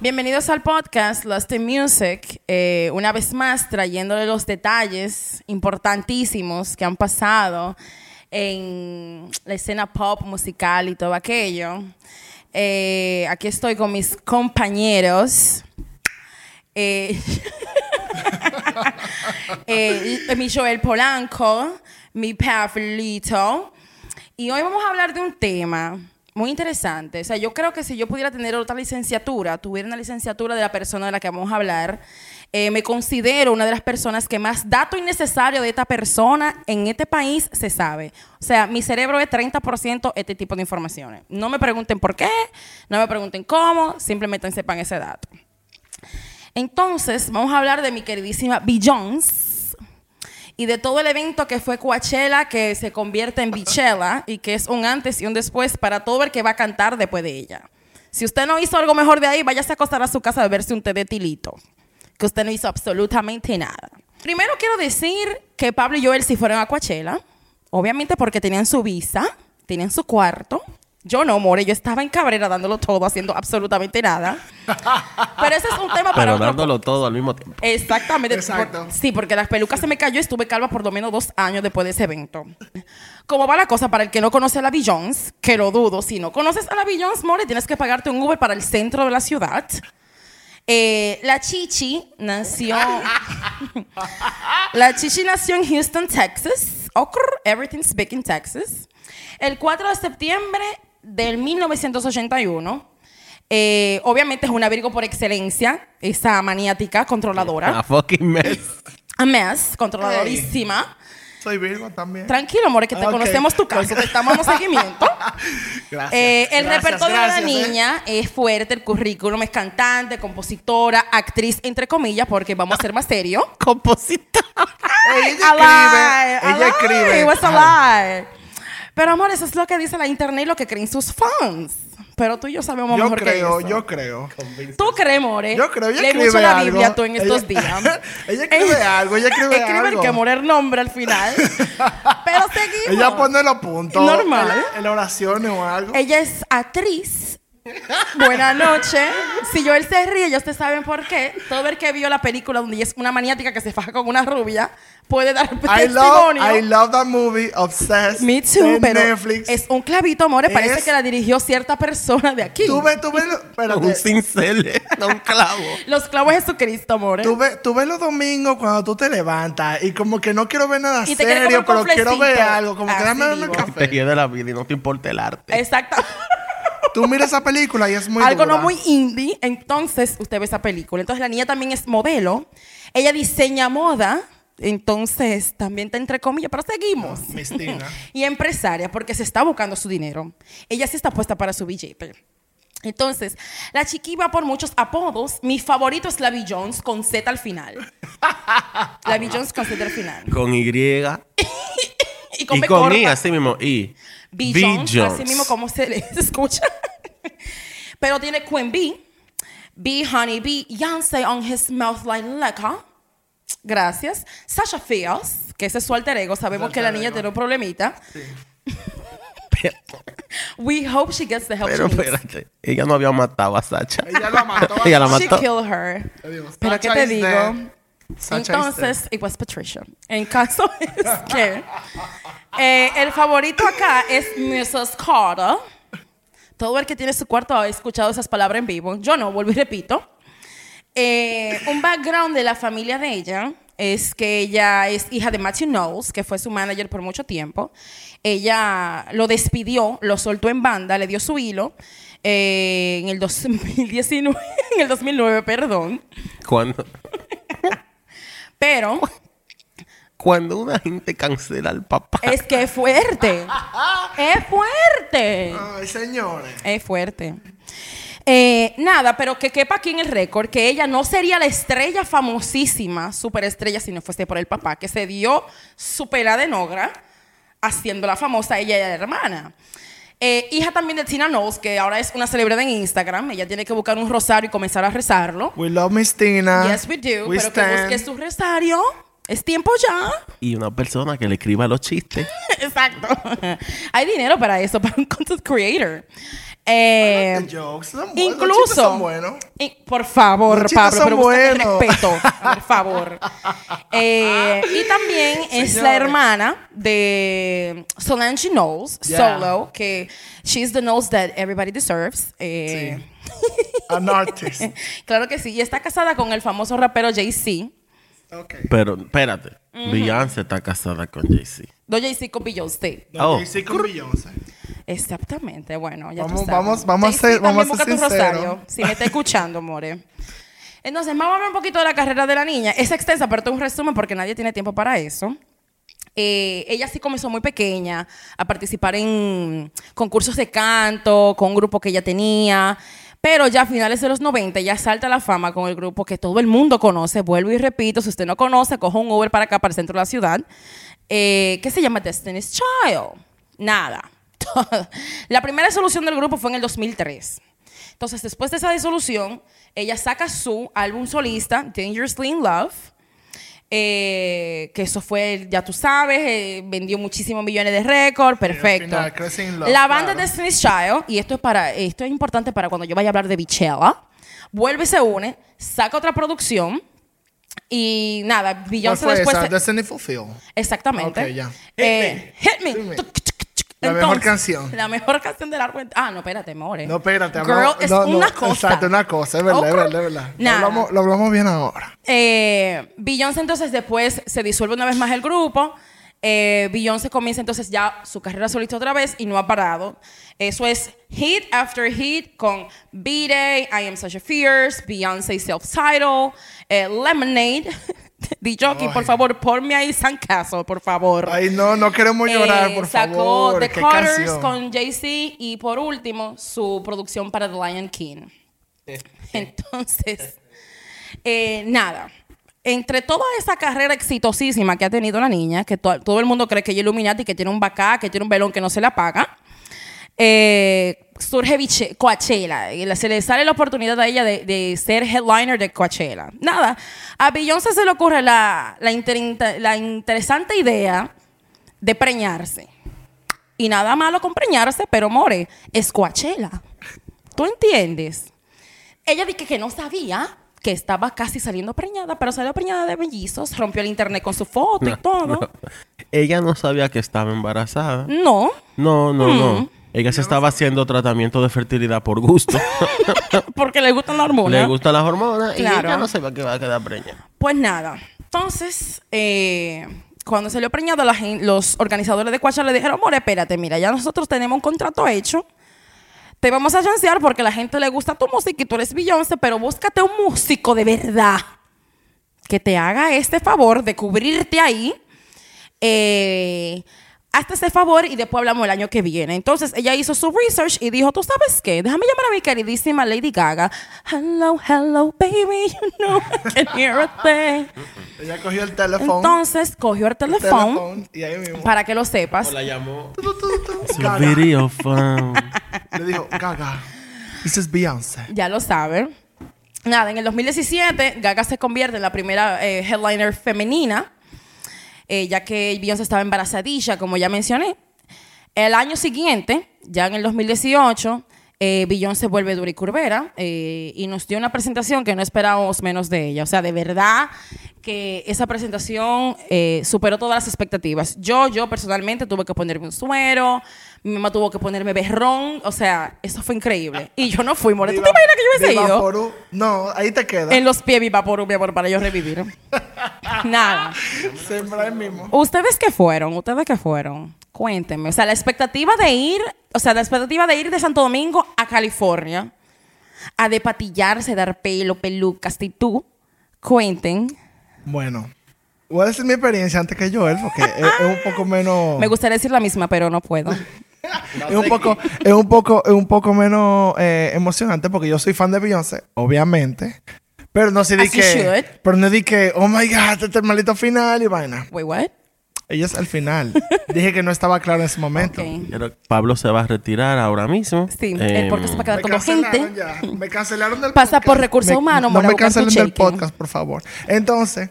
Bienvenidos al podcast Lost in Music. Eh, una vez más, trayéndole los detalles importantísimos que han pasado en la escena pop, musical y todo aquello. Eh, aquí estoy con mis compañeros. Eh, eh, mi Joel Polanco, mi Pablito. Y hoy vamos a hablar de un tema muy interesante. O sea, yo creo que si yo pudiera tener otra licenciatura, tuviera una licenciatura de la persona de la que vamos a hablar, eh, me considero una de las personas que más dato innecesario de esta persona en este país se sabe. O sea, mi cerebro es 30% este tipo de informaciones. No me pregunten por qué, no me pregunten cómo, simplemente sepan ese dato. Entonces, vamos a hablar de mi queridísima Beyoncé y de todo el evento que fue Coachella, que se convierte en Bichella y que es un antes y un después para todo el que va a cantar después de ella. Si usted no hizo algo mejor de ahí, váyase a acostar a su casa a beberse un té de tilito, que usted no hizo absolutamente nada. Primero quiero decir que Pablo y Joel sí fueron a Coachella, obviamente porque tenían su visa, tenían su cuarto. Yo no, more, yo estaba en Cabrera dándolo todo, haciendo absolutamente nada. Pero ese es un tema para Pero otro dándolo todo al mismo tiempo. Exactamente. Exacto. Por- sí, porque las pelucas se me cayó y estuve calva por lo menos dos años después de ese evento. ¿Cómo va la cosa para el que no conoce a la Beyoncé? Que lo dudo. Si no conoces a la Beyoncé, More, tienes que pagarte un Uber para el centro de la ciudad. Eh, la Chichi nació... la Chichi nació en Houston, Texas. Ocr, everything's big in Texas. El 4 de septiembre del 1981. Eh, obviamente es una Virgo por excelencia, esa maniática, controladora. A fucking mess. A mess, controladorísima. Soy Virgo también. Tranquilo, amor, que te Ok. conocemos tu caso, te estamos dando seguimiento. Gracias. Eh, el Gracias, repertorio gracias, de la eh. niña es fuerte, el currículum es cantante, compositora, actriz, entre comillas, porque vamos a ser más serios. Compositor. Ey, ella escribe. Ella escribe. Pero amor, eso es lo que dice la internet y lo que creen sus fans. Pero tú y yo sabemos Yo mejor creo, que eso. yo creo. ¿Tú crees, More? Yo creo, ella Lee escribe mucho la algo. Biblia tú en estos Ella- días. ella escribe algo, ella escribe Escribe algo. el que morir nombre al final. Pero seguimos. Ella pone los puntos. Normal. En, en las oraciones o algo. Ella es actriz. Buenas noches. Si Joel se ríe, ya ustedes saben por qué. Todo el que vio la película donde ella es una maniática que se faja con una rubia puede dar I love, testimonio. I love that movie, Obsessed. Me too, de pero Netflix. es un clavito, amores. Parece Es- que la dirigió cierta persona de aquí. Tú ves, tú ves, lo- espérate. Un cincel, eh, no un clavo. Los clavos de Jesucristo, amores. Tú ves, tú ves los domingos cuando tú te levantas y como que no quiero ver nada Y te quieres serio, comer un pero quiero ver algo. Como que Así dame dame mismo. café. Te quede la vida y no te importa el arte. Exacto. Tú miras esa película y es muy Algo dura. no muy indie. Entonces, usted ve esa película. Entonces, la niña también es modelo. Ella diseña moda. Entonces, también está entre comillas, pero seguimos. Tina. y empresaria, porque se está buscando su dinero. Ella sí está puesta para su billete. Entonces, la chiqui va por muchos apodos. Mi favorito es la Jones con Z al final. la Jones con Z al final. Con Y y Y con, B con corta. I, así mismo. I. Jones, así mismo como se le escucha. Pero tiene Queen B, B Honey B, Yancey on his mouth like liquor. Gracias. Sasha Fierce, que ese es su alter ego. Sabemos que la niña tiene un problemita. Pero, We hope she gets the help pero she needs. espérate. Ella no había matado a Sacha. Ella la mató. Ella la She mató. killed her. Pero ¿qué te digo? Sacha Entonces, it was Patricia. En caso es que eh, el favorito acá es Mrs. Carter. Todo el que tiene su cuarto ha escuchado esas palabras en vivo. Yo no, vuelvo y repito. Eh, un background de la familia de ella es que ella es hija de Matthew Knowles, que fue su manager por mucho tiempo. Ella lo despidió, lo soltó en banda, le dio su hilo eh, en el 2019, en el 2009, perdón. Cuando, Pero cuando una gente cancela al papá. es que es fuerte. es fuerte. Ay, señores. Es fuerte. Eh, nada, pero que quepa aquí en el récord que ella no sería la estrella famosísima, superestrella, si no fuese por el papá, que se dio su pela de nogra, haciéndola famosa ella y la hermana. Eh, hija también de Tina Knowles, que ahora es una celebridad en Instagram. Ella tiene que buscar un rosario y comenzar a rezarlo. We love Miss Tina. yes, we do. We pero que stand. busque su rosario. Es tiempo ya. Y una persona que le escriba los chistes. Exacto. Hay dinero para eso, para un content creator. Eh, The jokes son buenos, incluso. son buenos. y- por favor, Pablo, pero respeto. Por favor. Eh, y también es la hermana de Solange Knowles, Yeah. Solo, que she's the Knowles that everybody deserves. Eh, An artist. Claro que sí. Y está casada con el famoso rapero Jay-Z. Pero, espérate. Beyoncé está casada con Jay-Z. No Jay-Z con Beyoncé. Oh. Jay-Z con Beyoncé. Exactamente, bueno, ya Vamos- tú sabes. vamos- vamos a Jay-Z ser- vamos también a ser sinceros. si me está escuchando, more. Entonces, vamos a hablar un poquito de la carrera de la niña. Es extensa, pero es un resumen porque nadie tiene tiempo para eso. Eh, ella sí comenzó muy pequeña a participar en concursos de canto, con un grupo que ella tenía. Pero ya a finales de los 90 ya salta a la fama con el grupo que todo el mundo conoce. Vuelvo y repito, si usted no conoce, coja un Uber para acá, para el centro de la ciudad, eh, que se llama Destiny's Child. Nada. La primera solución del grupo fue en el 2003. Entonces, después de esa disolución, ella saca su álbum solista, Dangerously in Love. eh, que eso fue, ya tú sabes, eh, vendió muchísimos millones de récords, perfecto. final, Love, la banda claro. de Destiny's Child, y esto es para, esto es importante para cuando yo vaya a hablar de Bichella, vuelve y se une, saca otra producción, y nada, ¿Cuál Beyoncé después... esa? se- Exactly Fulfill. Exactamente. Ok, ya. Eh, hit me. Hit La mejor canción. La mejor canción del álbum. Ah, no, espérate, more. No, espérate. Girl es no, no, una cosa. Exacto, una cosa. Es verdad, es verdad, es verdad. Lo hablamos, lo hablamos bien ahora. Eh, Beyoncé entonces después se disuelve una vez más el grupo. Eh, Beyoncé comienza entonces ya su carrera solista otra vez y no ha parado. Eso es hit after hit con B-Day, I Am Such a Fierce, Beyoncé Self-Title, eh, Lemonade. DJ, por favor, ponme ahí San Caso, por favor. Ay, no, no queremos llorar, Eh, por sacó favor. The Qué Carters con Jay-Z y por último su producción para The Lion King. Entonces, eh, nada. Entre toda esa carrera exitosísima que ha tenido la niña, que to- todo el mundo cree que ella es Illuminati, que tiene un bacá, que tiene un velón que no se le apaga, eh, surge Biche- Coachella. Y se le sale la oportunidad a ella de, de ser headliner de Coachella. Nada, a Beyoncé se le ocurre la, la, inter- la interesante idea de preñarse. Y nada malo con preñarse, pero more, es Coachella. ¿Tú entiendes? Ella dice que no sabía que estaba casi saliendo preñada, pero salió preñada de mellizos, rompió el internet con su foto y todo. Ella no sabía que estaba embarazada. No, No, no, Mm. no. Ella se estaba haciendo tratamiento de fertilidad por gusto. porque le gustan las hormonas. Le gustan las hormonas y ella no que va a quedar preñada. Pues nada. Entonces, eh, cuando salió preñada, la los organizadores de Coachella le dijeron, more, espérate, mira, ya nosotros tenemos un contrato hecho. Te vamos a chancear porque a la gente le gusta tu música y tú eres Beyoncé, pero búscate un músico de verdad que te haga este favor de cubrirte ahí. Eh, hazte ese favor y después hablamos el año que viene. Entonces ella hizo su research y dijo, ¿tú sabes qué? Déjame llamar a mi queridísima Lady Gaga. Hello, hello, baby, you know I can hear a thing. Ella cogió el teléfono. Entonces cogió el teléfono, teléfono, y ahí mismo. para que lo sepas. la llamó. Su Gaga. video phone. Le dijo, Gaga, this is Beyoncé. Ya lo saben. Nada, en el 2017 Gaga se convierte en la primera eh, headliner femenina, eh, ya que Beyoncé estaba embarazadilla, como ya mencioné. El año siguiente, ya en el 2018, eh, Beyoncé vuelve dura y curvera eh, y nos dio una presentación que no esperábamos menos de ella. O sea, de verdad que esa presentación eh, superó todas las expectativas. Yo, yo personalmente tuve que ponerme un suero, mi mamá tuvo que ponerme berrón, o sea, eso fue increíble. Y yo no fui, more. ¿Tú te imaginas que yo hubiese ido? Porú. No, ahí te queda. En los pies viva por mi amor, para yo revivir. Nada. Siempre ahí mismo. ¿Ustedes qué fueron? ¿Ustedes qué fueron? Cuéntenme. O sea, la expectativa de ir, o sea, la expectativa de ir de Santo Domingo a California a depatillarse, dar pelo, pelucas y tú, cuenten. Bueno, voy a decir mi experiencia antes que Joel, porque es, es un poco menos. Me gustaría decir la misma, pero no puedo. es un poco, es un poco, es un poco menos eh, emocionante porque yo soy fan de Beyoncé, obviamente. Pero no sé di As you que. should. Pero no di que, oh my god, este es el maldito final y vaina. Wait, what? Ella es al final. Dije que no estaba claro en ese momento. Pero Pablo se va a retirar ahora mismo. Sí, Eh, el podcast se va a quedar cancelaron gente. ya. Me cancelaron del Pasa podcast. por recursos humanos, No me cancelen del podcast, por favor. Entonces,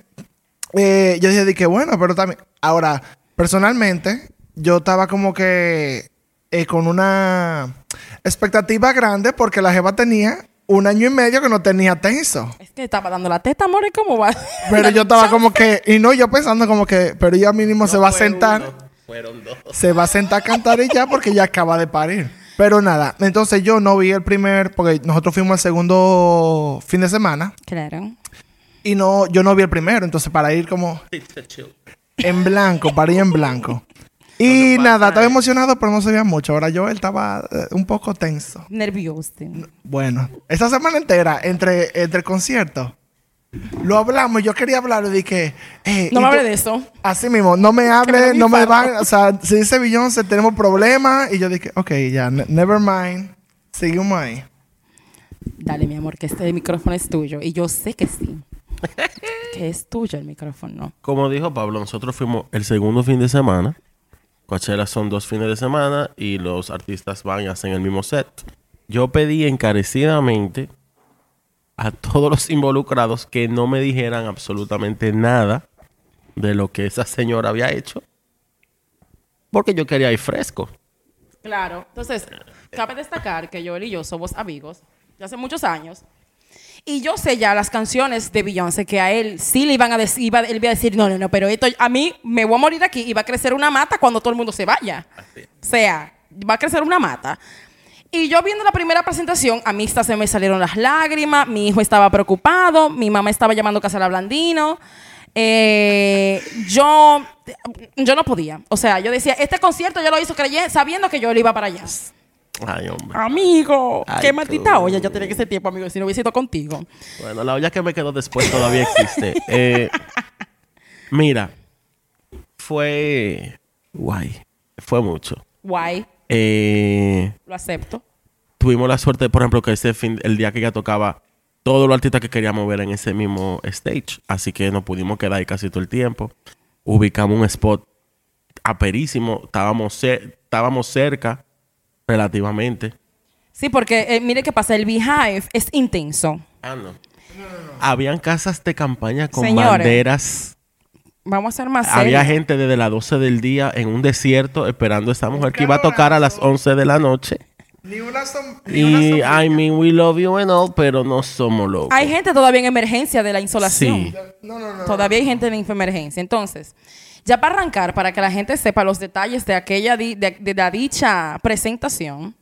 eh, yo dije que bueno, pero también... Ahora, personalmente, yo estaba como que eh, con una expectativa grande porque la jeva tenía un año y medio que no tenía tenso. Es que estaba dando la teta, amor, ¿y cómo va? Pero yo estaba como que... Y no, yo pensando como que... Pero ella mínimo se va a sentar... uno, fueron dos. se va a sentar a cantar y ya porque ya acaba de parir. Pero nada, entonces yo no vi el primer, porque nosotros fuimos el segundo fin de semana Claro. y no, yo no vi el primero, entonces para ir como en blanco, para ir en blanco. Y nada, estaba emocionado, pero no se veía mucho. Ahora yo él estaba eh, un poco tenso. Nervioso. Bueno, esa semana entera, entre, entre conciertos, lo hablamos. Yo quería hablar y dije, eh, No ¿y me hable de eso. Así mismo, no me hable, no me van, o sea, si dice Beyoncé, tenemos problemas. Y yo dije, ok, ya, ne- never mind, seguimos ahí. Dale, mi amor, que este micrófono es tuyo. Y yo sé que sí. que es tuyo el micrófono. Como dijo Pablo, nosotros fuimos el segundo fin de semana. Coachella son dos fines de semana y los artistas van y hacen el mismo set. Yo pedí encarecidamente a todos los involucrados que no me dijeran absolutamente nada de lo que esa señora había hecho. Porque yo quería ir fresco. Claro. Entonces, cabe destacar que Joel y yo somos amigos de hace muchos años. Y yo sé ya las canciones de Beyoncé que a él sí le iban a decir, iba, él iba a decir, no, no, no, pero esto a mí me voy a morir aquí y va a crecer una mata cuando todo el mundo se vaya. O sea, va a crecer una mata. Y yo viendo la primera presentación, a mí hasta se me salieron las lágrimas, mi hijo estaba preocupado, mi mamá estaba llamando a Casala Blandino. Eh, yo, yo no podía. O sea, yo decía, este concierto yo lo hizo creyendo, sabiendo que yo le iba para allá. Ay, hombre. Amigo, Ay, qué maldita tú. olla yo tenía que ese tiempo, amigo, si no hubiese ido contigo. Bueno, la olla que me quedó después todavía existe. Eh, mira, fue guay. Fue mucho. Guay, Eh, lo acepto. tuvimos la suerte, por ejemplo, que ese fin, el día que ella tocaba, todos los artistas que queríamos ver en ese mismo stage. Así que nos pudimos quedar ahí casi todo el tiempo. Ubicamos un spot aperísimo. Estábamos, cer- estábamos cerca, relativamente. Sí, porque eh, mire qué pasa, el Beehive es intenso. Ah, no. Habían casas de campaña con Señores, banderas. Vamos a ser más Había serios. gente desde las 12 del día en un desierto esperando a esta mujer que iba a tocar a las 11 de la noche. Ni una Y, I mean, we love you and all, pero no somos locos. Hay gente todavía en emergencia de la insolación. Sí. No, no, no. Todavía hay gente en emergencia. Entonces, ya para arrancar, para que la gente sepa los detalles de aquella di- de, de dicha presentación,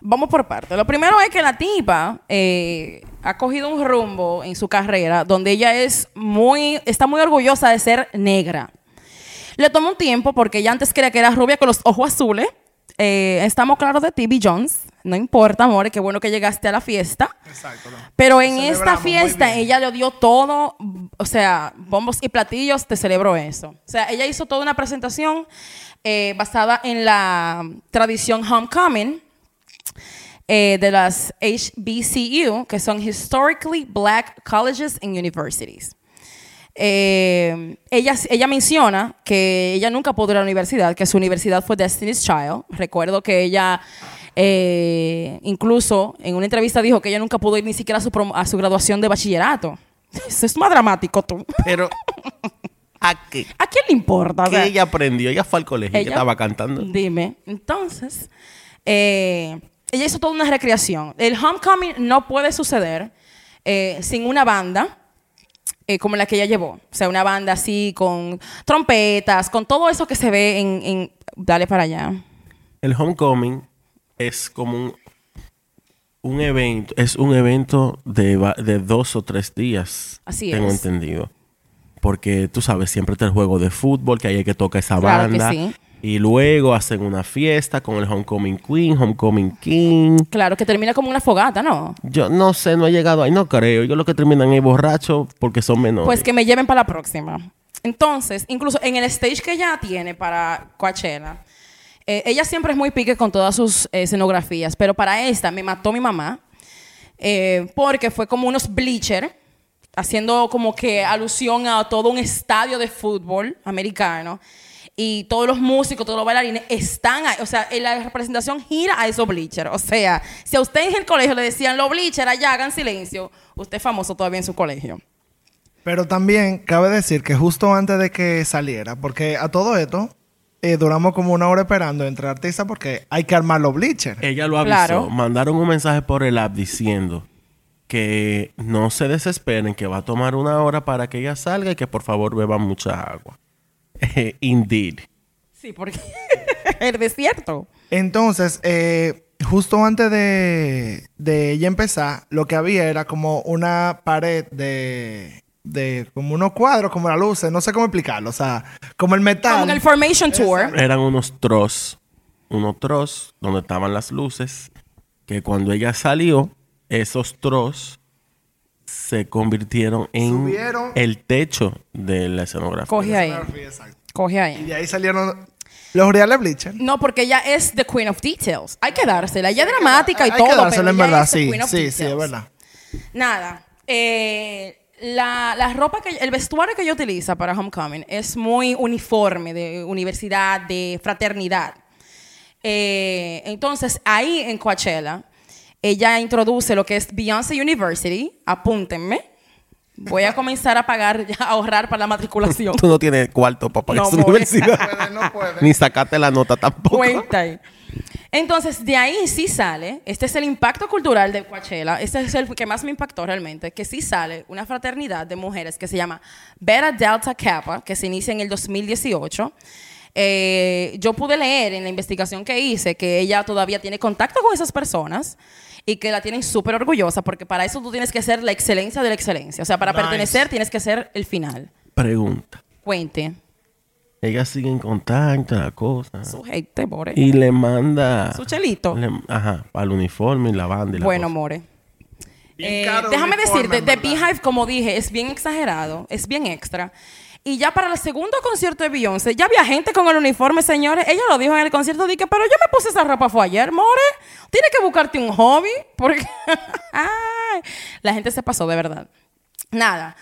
vamos por partes. Lo primero es que la tipa eh, ha cogido un rumbo en su carrera donde ella es muy, está muy orgullosa de ser negra. Le tomó un tiempo porque ella antes creía que era rubia con los ojos azules. Eh, estamos claros de B. Jones. No importa, amor, qué bueno que llegaste a la fiesta. Exacto, no. Pero en esta fiesta ella le dio todo, o sea, bombos y platillos, te celebró eso. O sea, ella hizo toda una presentación eh, basada en la tradición homecoming eh, de las HBCU, que son Historically Black Colleges and Universities. Eh, ella, ella menciona que ella nunca pudo ir a la universidad, que su universidad fue Destiny's Child. Recuerdo que ella, eh, incluso en una entrevista, dijo que ella nunca pudo ir ni siquiera a su, prom- a su graduación de bachillerato. Eso es más dramático, tú. Pero, ¿a qué? ¿A quién le importa? O ¿Qué sea, ella aprendió? Ella fue al colegio, ella ella- estaba cantando. Dime. Entonces, eh, ella hizo toda una recreación. El homecoming no puede suceder eh, sin una banda eh, como la que ella llevó. O sea, una banda así con trompetas, con todo eso que se ve en... en- Dale para allá. El homecoming es como un, un evento, es un evento de, de dos o tres días. Así Tengo es. entendido. Porque tú sabes, siempre está el juego de fútbol, que ahí hay que tocar esa Claro que banda. sí. Y luego hacen una fiesta con el Homecoming Queen, Homecoming King. Claro, que termina como una fogata, ¿no? Yo no sé, no he llegado ahí, no creo. Yo lo que terminan es borracho porque son menores. Pues que me lleven para la próxima. Entonces, incluso en el stage que ella tiene para Coachella, eh, ella siempre es muy pique con todas sus eh, escenografías, pero para esta me mató mi mamá eh, porque fue como unos bleachers haciendo como que alusión a todo un estadio de fútbol americano. Y todos los músicos, todos los bailarines están ahí. O sea, la representación gira a esos bleachers. O sea, si a usted en el colegio le decían los bleachers allá hagan silencio, usted es famoso todavía en su colegio. Pero también cabe decir que justo antes de que saliera, porque a todo esto eh, duramos como una hora esperando entre artistas porque hay que armar los bleachers. Ella lo avisó. Claro. Mandaron un mensaje por el app diciendo que no se desesperen, que va a tomar una hora para que ella salga y que por favor beban mucha agua. Indeed. Sí, porque el desierto. Entonces, eh, justo antes de, de ella empezar, lo que había era como una pared de, de como unos cuadros, como las luces, no sé cómo explicarlo, o sea, como el metal. Como en el Formation Tour. Eran unos tros, unos tros donde estaban las luces, que cuando ella salió, esos tros se convirtieron en Subieron. el techo de la escenografía. Coge ahí. Exacto. Coge Y ahí. de ahí salieron los reales bleachers. No, porque ella es the queen of details. Hay que dársela. Ella es dramática y hay todo, que dárselo pero en verdad, sí, sí, sí, es verdad. Nada. eh, la, la ropa que... El vestuario que ella utiliza para Homecoming es muy uniforme, de universidad, de fraternidad. Eh, entonces, ahí en Coachella, ella introduce lo que es Beyoncé University. Apúntenme. Voy a comenzar a pagar, ya, a ahorrar para la matriculación. Tú no tienes cuarto para pagar No, esa universidad. Puede, no puede. Ni sacarte la nota tampoco. Cuenta ahí. Entonces, de ahí sí sale, este es el impacto cultural de Coachella, este es el que más me impactó realmente, que sí sale una fraternidad de mujeres que se llama Beta Delta Kappa, que se inicia en el 2018. Eh, yo pude leer en la investigación que hice que ella todavía tiene contacto con esas personas y que la tienen súper orgullosa, porque para eso tú tienes que ser la excelencia de la excelencia. O sea, para Nice. pertenecer tienes que ser el final. Pregunta. Cuente. Ella sigue en contacto, la cosa. Su gente, more. Y le manda. Su chelito. le- ajá, para el uniforme y la banda y la Bueno, cosa. more. Eh, déjame decirte, verdad. Beehive, como dije, es bien exagerado, es bien extra. Y ya para el segundo concierto de Beyoncé, ya había gente con el uniforme, señores. Ella lo dijo en el concierto, dije, pero yo me puse esa ropa fue ayer, more. Tienes que buscarte un hobby, porque Ay, la gente se pasó, de verdad. Nada.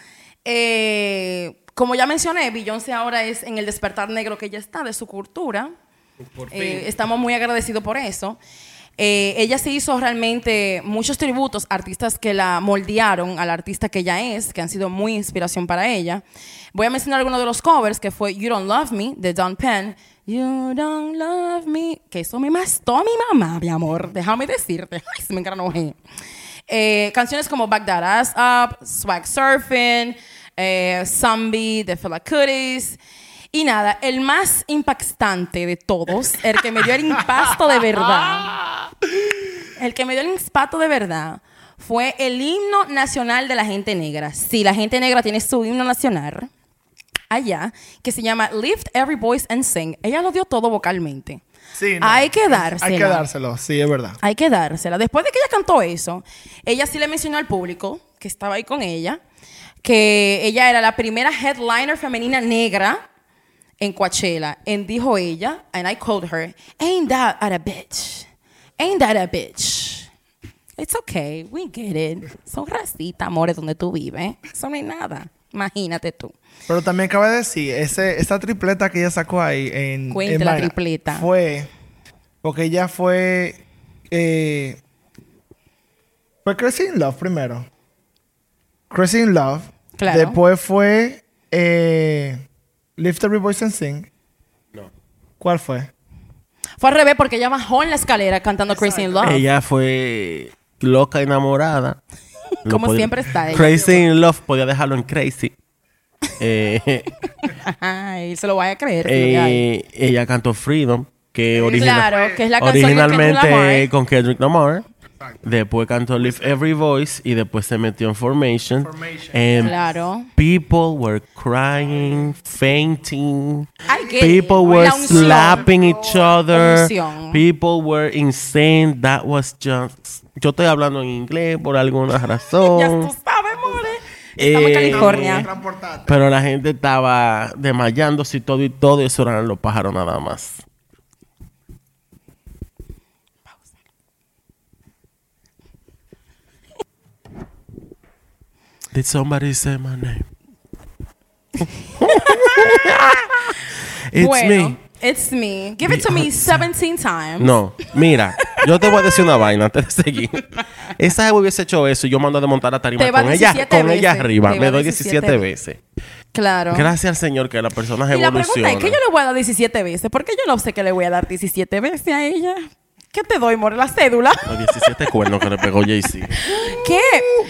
Eh, como ya mencioné, Beyoncé ahora es en el despertar negro que ella está de su cultura. Eh, estamos muy agradecidos por eso. Eh, ella se hizo realmente muchos tributos a artistas que la moldearon al artista que ella es, que han sido muy inspiración para ella. Voy a mencionar algunos de los covers, que fue You Don't Love Me, de Don Penn. You Don't Love Me, que eso me mastó a mi mamá, mi amor. Déjame decirte. Ay, se me engranojé. Eh, canciones como Back That Ass Up, Swag Surfing, eh, Zombie de Fela Cuties. Y nada, el más impactante de todos, el que me dio el impacto de verdad, el que me dio el impacto de verdad, fue el himno nacional de la gente negra. Sí, la gente negra tiene su himno nacional allá, que se llama Lift Every Voice and Sing. Ella lo dio todo vocalmente. Sí, no. Hay que dársela. Hay que dárselo, sí, es verdad. Hay que dársela. Después de que ella cantó eso, ella sí le mencionó al público que estaba ahí con ella que ella era la primera headliner femenina negra en Coachella. Y dijo ella, and I quote her, Ain't that a bitch? Ain't that a bitch? It's okay, we get it. Son racitas, amores, donde tú vives. Eso no es nada. Imagínate tú. Pero también cabe decir, ese, esa tripleta que ella sacó ahí en. Cuente en la tripleta. Fue. Porque ella fue. Eh, fue Crazy in Love primero. Crazy in Love. Claro. Después fue. Eh, Lift Every Voice and Sing. No. ¿Cuál fue? Fue al revés porque ella bajó en la escalera cantando Crazy in Love. Ella fue loca enamorada. Como podía- siempre está ella. Crazy in Love podía dejarlo en Crazy. Eh, Ay, se lo voy a creer. eh, ella cantó Freedom, que original- Claro, que es la originalmente Lamar. con Kendrick Lamar. Después cantó Live Every Voice y después se metió en Formation. Formation. And Claro. people were crying, fainting. People it. were slapping each other. Unción. People were insane. That was just. Yo estoy hablando en inglés por alguna Ya razón. tú sabes, more. Estamos en Eh, California. Transportarte. Pero la gente estaba desmayándose y todo y todo. Y eso eran los pájaros nada más. Did somebody say my name? It's bueno, me. it's me. Give it to me 17 times. No, mira, yo te voy a decir una vaina antes de seguir. Esa jeva hubiese hecho eso y yo mando a desmontar la tarima con ella, 17 con ella arriba. Te Me doy 17 17 veces. Claro. Gracias al Señor que las personas Y la pregunta es, ¿qué yo le voy a dar 17 veces? Porque yo no sé qué le voy a dar 17 veces a ella. ¿Qué te doy, more? ¿La cédula? Los 17 cuernos que le pegó Jay-Z. ¿Qué?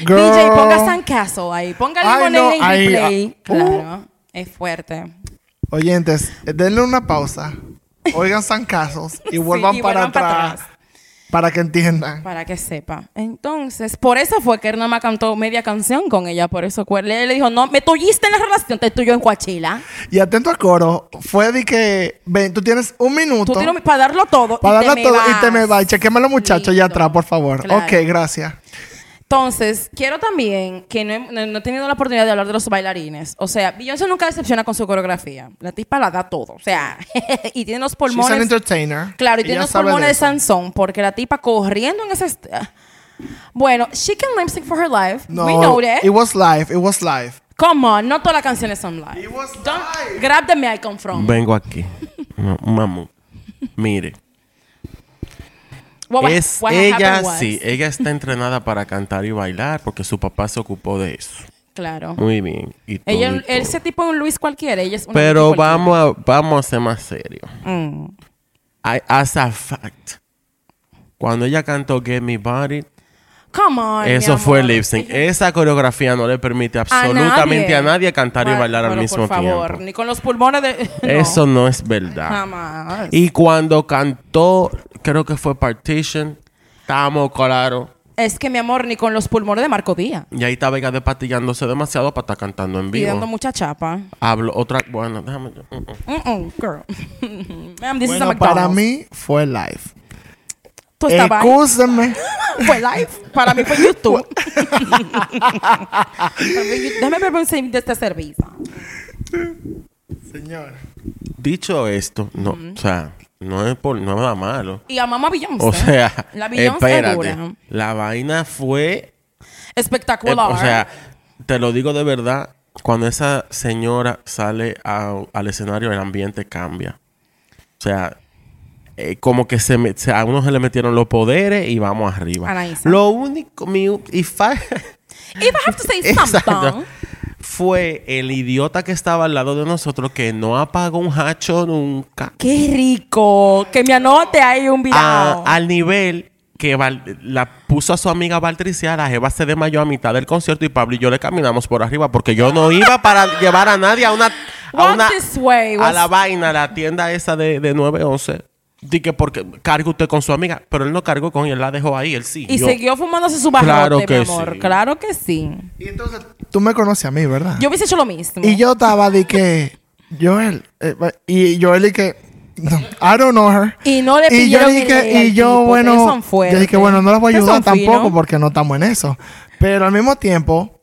Girl. DJ, ponga Sandcastle ahí. Ponga no, en replay. ah, uh. Claro. Es fuerte. Oyentes, denle una pausa. Oigan San Casos y vuelvan, Sí, y para, vuelvan para atrás, atrás. Para que entiendan. Para que sepa. Entonces, por eso fue que él nada más cantó media canción con ella. Por eso Cuer- le, le dijo, no, me tuviste en la relación, te tuyo en Coachella. Y atento al coro, fue de que, ven, tú tienes un minuto Tú tienes para darlo todo. para darlo todo y te me vas. Y chequeme los muchachos allá atrás, por favor. Claro. Ok, gracias. Entonces, quiero también que no he, no- no he tenido la oportunidad de hablar de los bailarines. O sea, Beyoncé nunca decepciona con su coreografía. La tipa la da todo. O sea, y tiene los She's an pulmones. entertainer. Claro, y Ella tiene los pulmones de, eso. Sansón, porque la tipa corriendo en ese. est- Bueno, she can lip sync for her life. No, We know that. it was live, it was live. Come on, no todas las canciones son live. It was Don't live. grab the mic from. Vengo aquí. No, Mamu. Mire. Es what ella, was- sí, ella está entrenada para cantar y bailar porque su papá se ocupó de eso. Claro. Muy bien. Y todo Ella, y todo. ese tipo es un Luis cualquiera. Ella es una Pero Luis vamos a, vamos a ser más serios. Mm. I- As a fact, cuando ella cantó Get Me Body, Come on. eso mi fue amor. lip sync. Esa coreografía no le permite A absolutamente a nadie, nadie. cantar y Bueno, bailar al mismo por favor, tiempo. Ni con los pulmones de. no, Eso no es verdad. Jamás. Y cuando cantó, creo que fue Partition, estábamos claros. Es que, mi amor, ni con los pulmones de Marco Díaz. Y ahí estaba ella despatillándose demasiado para estar cantando en Y dando vivo. mucha chapa. Hablo otra. Bueno, déjame. mm, mm. Girl. Ma'am, this is a Bueno, McDonald's. para mí fue live. Tú estabas ahí. Excúsenme. Fue live. Para mí fue YouTube. Déjame de esta cerveza. Señor. Dicho esto, no, o sea, no es por no es nada malo. Y amamos a Beyoncé. O sea, la espérate. La vaina fue Eh, Espectacular. o sea, te lo digo de verdad, cuando esa señora sale a- al escenario, el ambiente cambia. O sea, eh, como que se, me- se- a uno se le metieron los poderes y vamos arriba. Anaísa. Lo único, mi, y fa- If I have to say something. fue el idiota que estaba al lado de nosotros que no apagó un hacho nunca. Qué rico. Que me anote ahí un video. al nivel que Val- la puso a su amiga Valtricia, la jeva se desmayó a mitad del concierto y Pablo y yo le caminamos por arriba porque yo no iba para llevar a nadie a una, a, una- a la vaina, a la tienda esa de, de 911. Dije porque carga usted con su amiga, pero él no cargó con ella, él la dejó ahí, él sí. Y Yo- siguió fumándose su barrote, Claro mi que amor. sí. Claro que sí. Y entonces, tú me conoces a mí, ¿verdad? Yo hubiese hecho lo mismo. Y yo estaba de que, Joel, eh, y Joel y que, no, I don't know her. Y no le y yo dije, el y yo, tipo, bueno, yo dije, bueno, no las voy a ayudar tampoco porque no estamos en eso. Pero al mismo tiempo,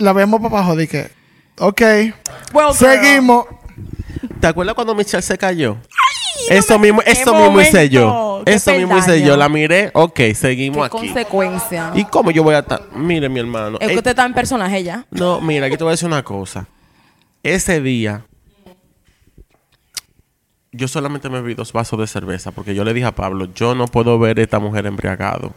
la vemos para abajo, dije, ok, Well, girl. seguimos. ¿Te acuerdas cuando Michelle se cayó? Eso mismo, eso mismo hice yo. Eso mismo hice yo. La miré, ok, seguimos Qué aquí. consecuencia. ¿Y cómo yo voy a estar? Mire, mi hermano. Es que eh, usted está en personaje ya. No, mira, aquí te voy a decir una cosa. Ese día, yo solamente me bebí dos vasos de cerveza porque yo le dije a Pablo, yo no puedo ver a esta mujer embriagado.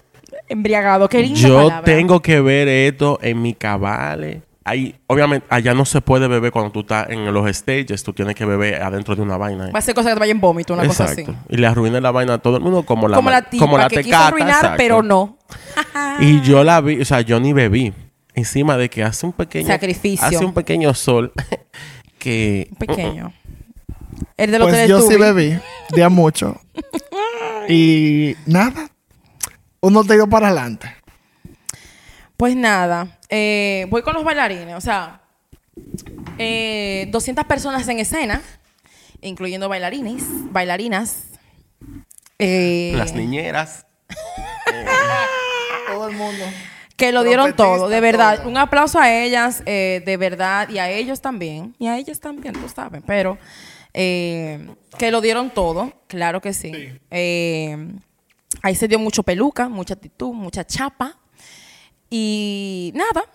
Embriagado. Qué linda Yo palabra. tengo que ver esto en mi cabale. Ahí, obviamente, allá no se puede beber cuando tú estás en los stages. Tú tienes que beber adentro de una vaina. ¿eh? Va a ser cosa que te vaya en vómito, una cosa así. Y le arruiné la vaina a todo el mundo como la, como la tipa como la que quiso arruinar, exacto. pero no. Y yo la vi, o sea, yo ni bebí. Encima de que hace un pequeño... Sacrificio. Hace un pequeño sol que... Pequeño. El de los Pues yo sí bebí, de a mucho. y nada, uno te dio para adelante. Pues nada, eh, voy con los bailarines. O sea, eh, 200 personas en escena, incluyendo bailarines, bailarinas. Eh, Las niñeras. Todo el mundo. que lo dieron todo, de verdad. todo. Un aplauso a ellas, eh, de verdad, y a ellos también. Y a ellas también, tú sabes. Pero eh, que lo dieron todo, claro que sí. Eh, ahí se dio mucho peluca, mucha actitud, mucha chapa. Y nada,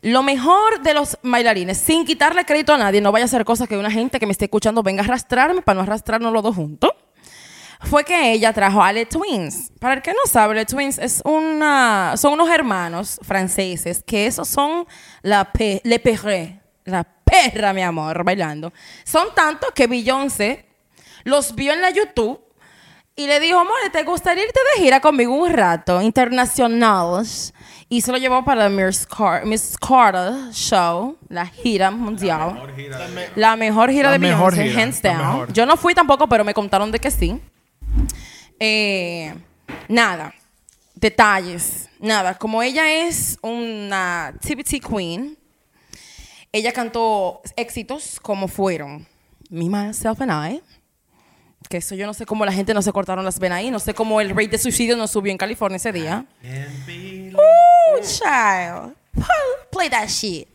Lo mejor de los bailarines, sin quitarle crédito a nadie, no vaya a hacer cosas que una gente que me esté escuchando venga a arrastrarme para no arrastrarnos los dos juntos, fue que ella trajo a Les Twins. Para el que no sabe, Les Twins es una, son unos hermanos franceses que esos son la pe, le perré, la perra, mi amor, bailando. Son tantos que Beyoncé los vio en la YouTube y le dijo, amor, ¿te gustaría irte de gira conmigo un rato? Internacional. Y se lo llevó para el Miss, Car Miss Carter Show, la gira mundial. La mejor gira La mejor Beyoncé, gira, hands la down. Yo no fui tampoco, pero me contaron de que sí. Eh, nada, detalles, nada. Como ella es una TBT queen, ella cantó éxitos como fueron Me, Myself and I. Que eso yo no sé cómo la gente no se cortaron las venas ahí. No sé cómo el rate de suicidio no subió en California ese día. Ooh, child. Play that shit.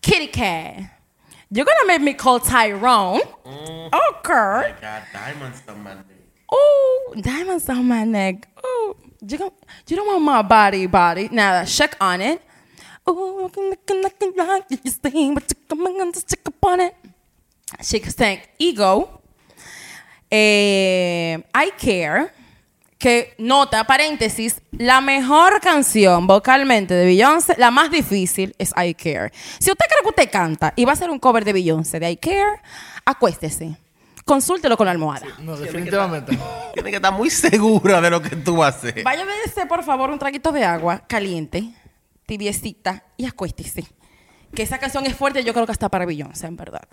Kitty cat. You're gonna make me call Tyrone. Okay. Ooh, diamonds on my neck. Ooh, you don't, you don't want my body, body. Nada, check on it. Ooh, looking, looking, like you steam, but you come and just check up on it. She sang Ego. Eh, I Care. Que nota, paréntesis, la mejor canción vocalmente de Beyoncé, la más difícil es I Care. Si usted cree que usted canta y va a hacer un cover de Beyoncé de I Care, acuéstese. Consúltelo con la almohada. No, definitivamente. Tienes que estar muy segura de lo que tú haces. Vaya a beberse, por favor, un traguito de agua caliente, tibiecita, y acuéstese. Que esa canción es fuerte, yo creo que hasta para Beyoncé, en verdad.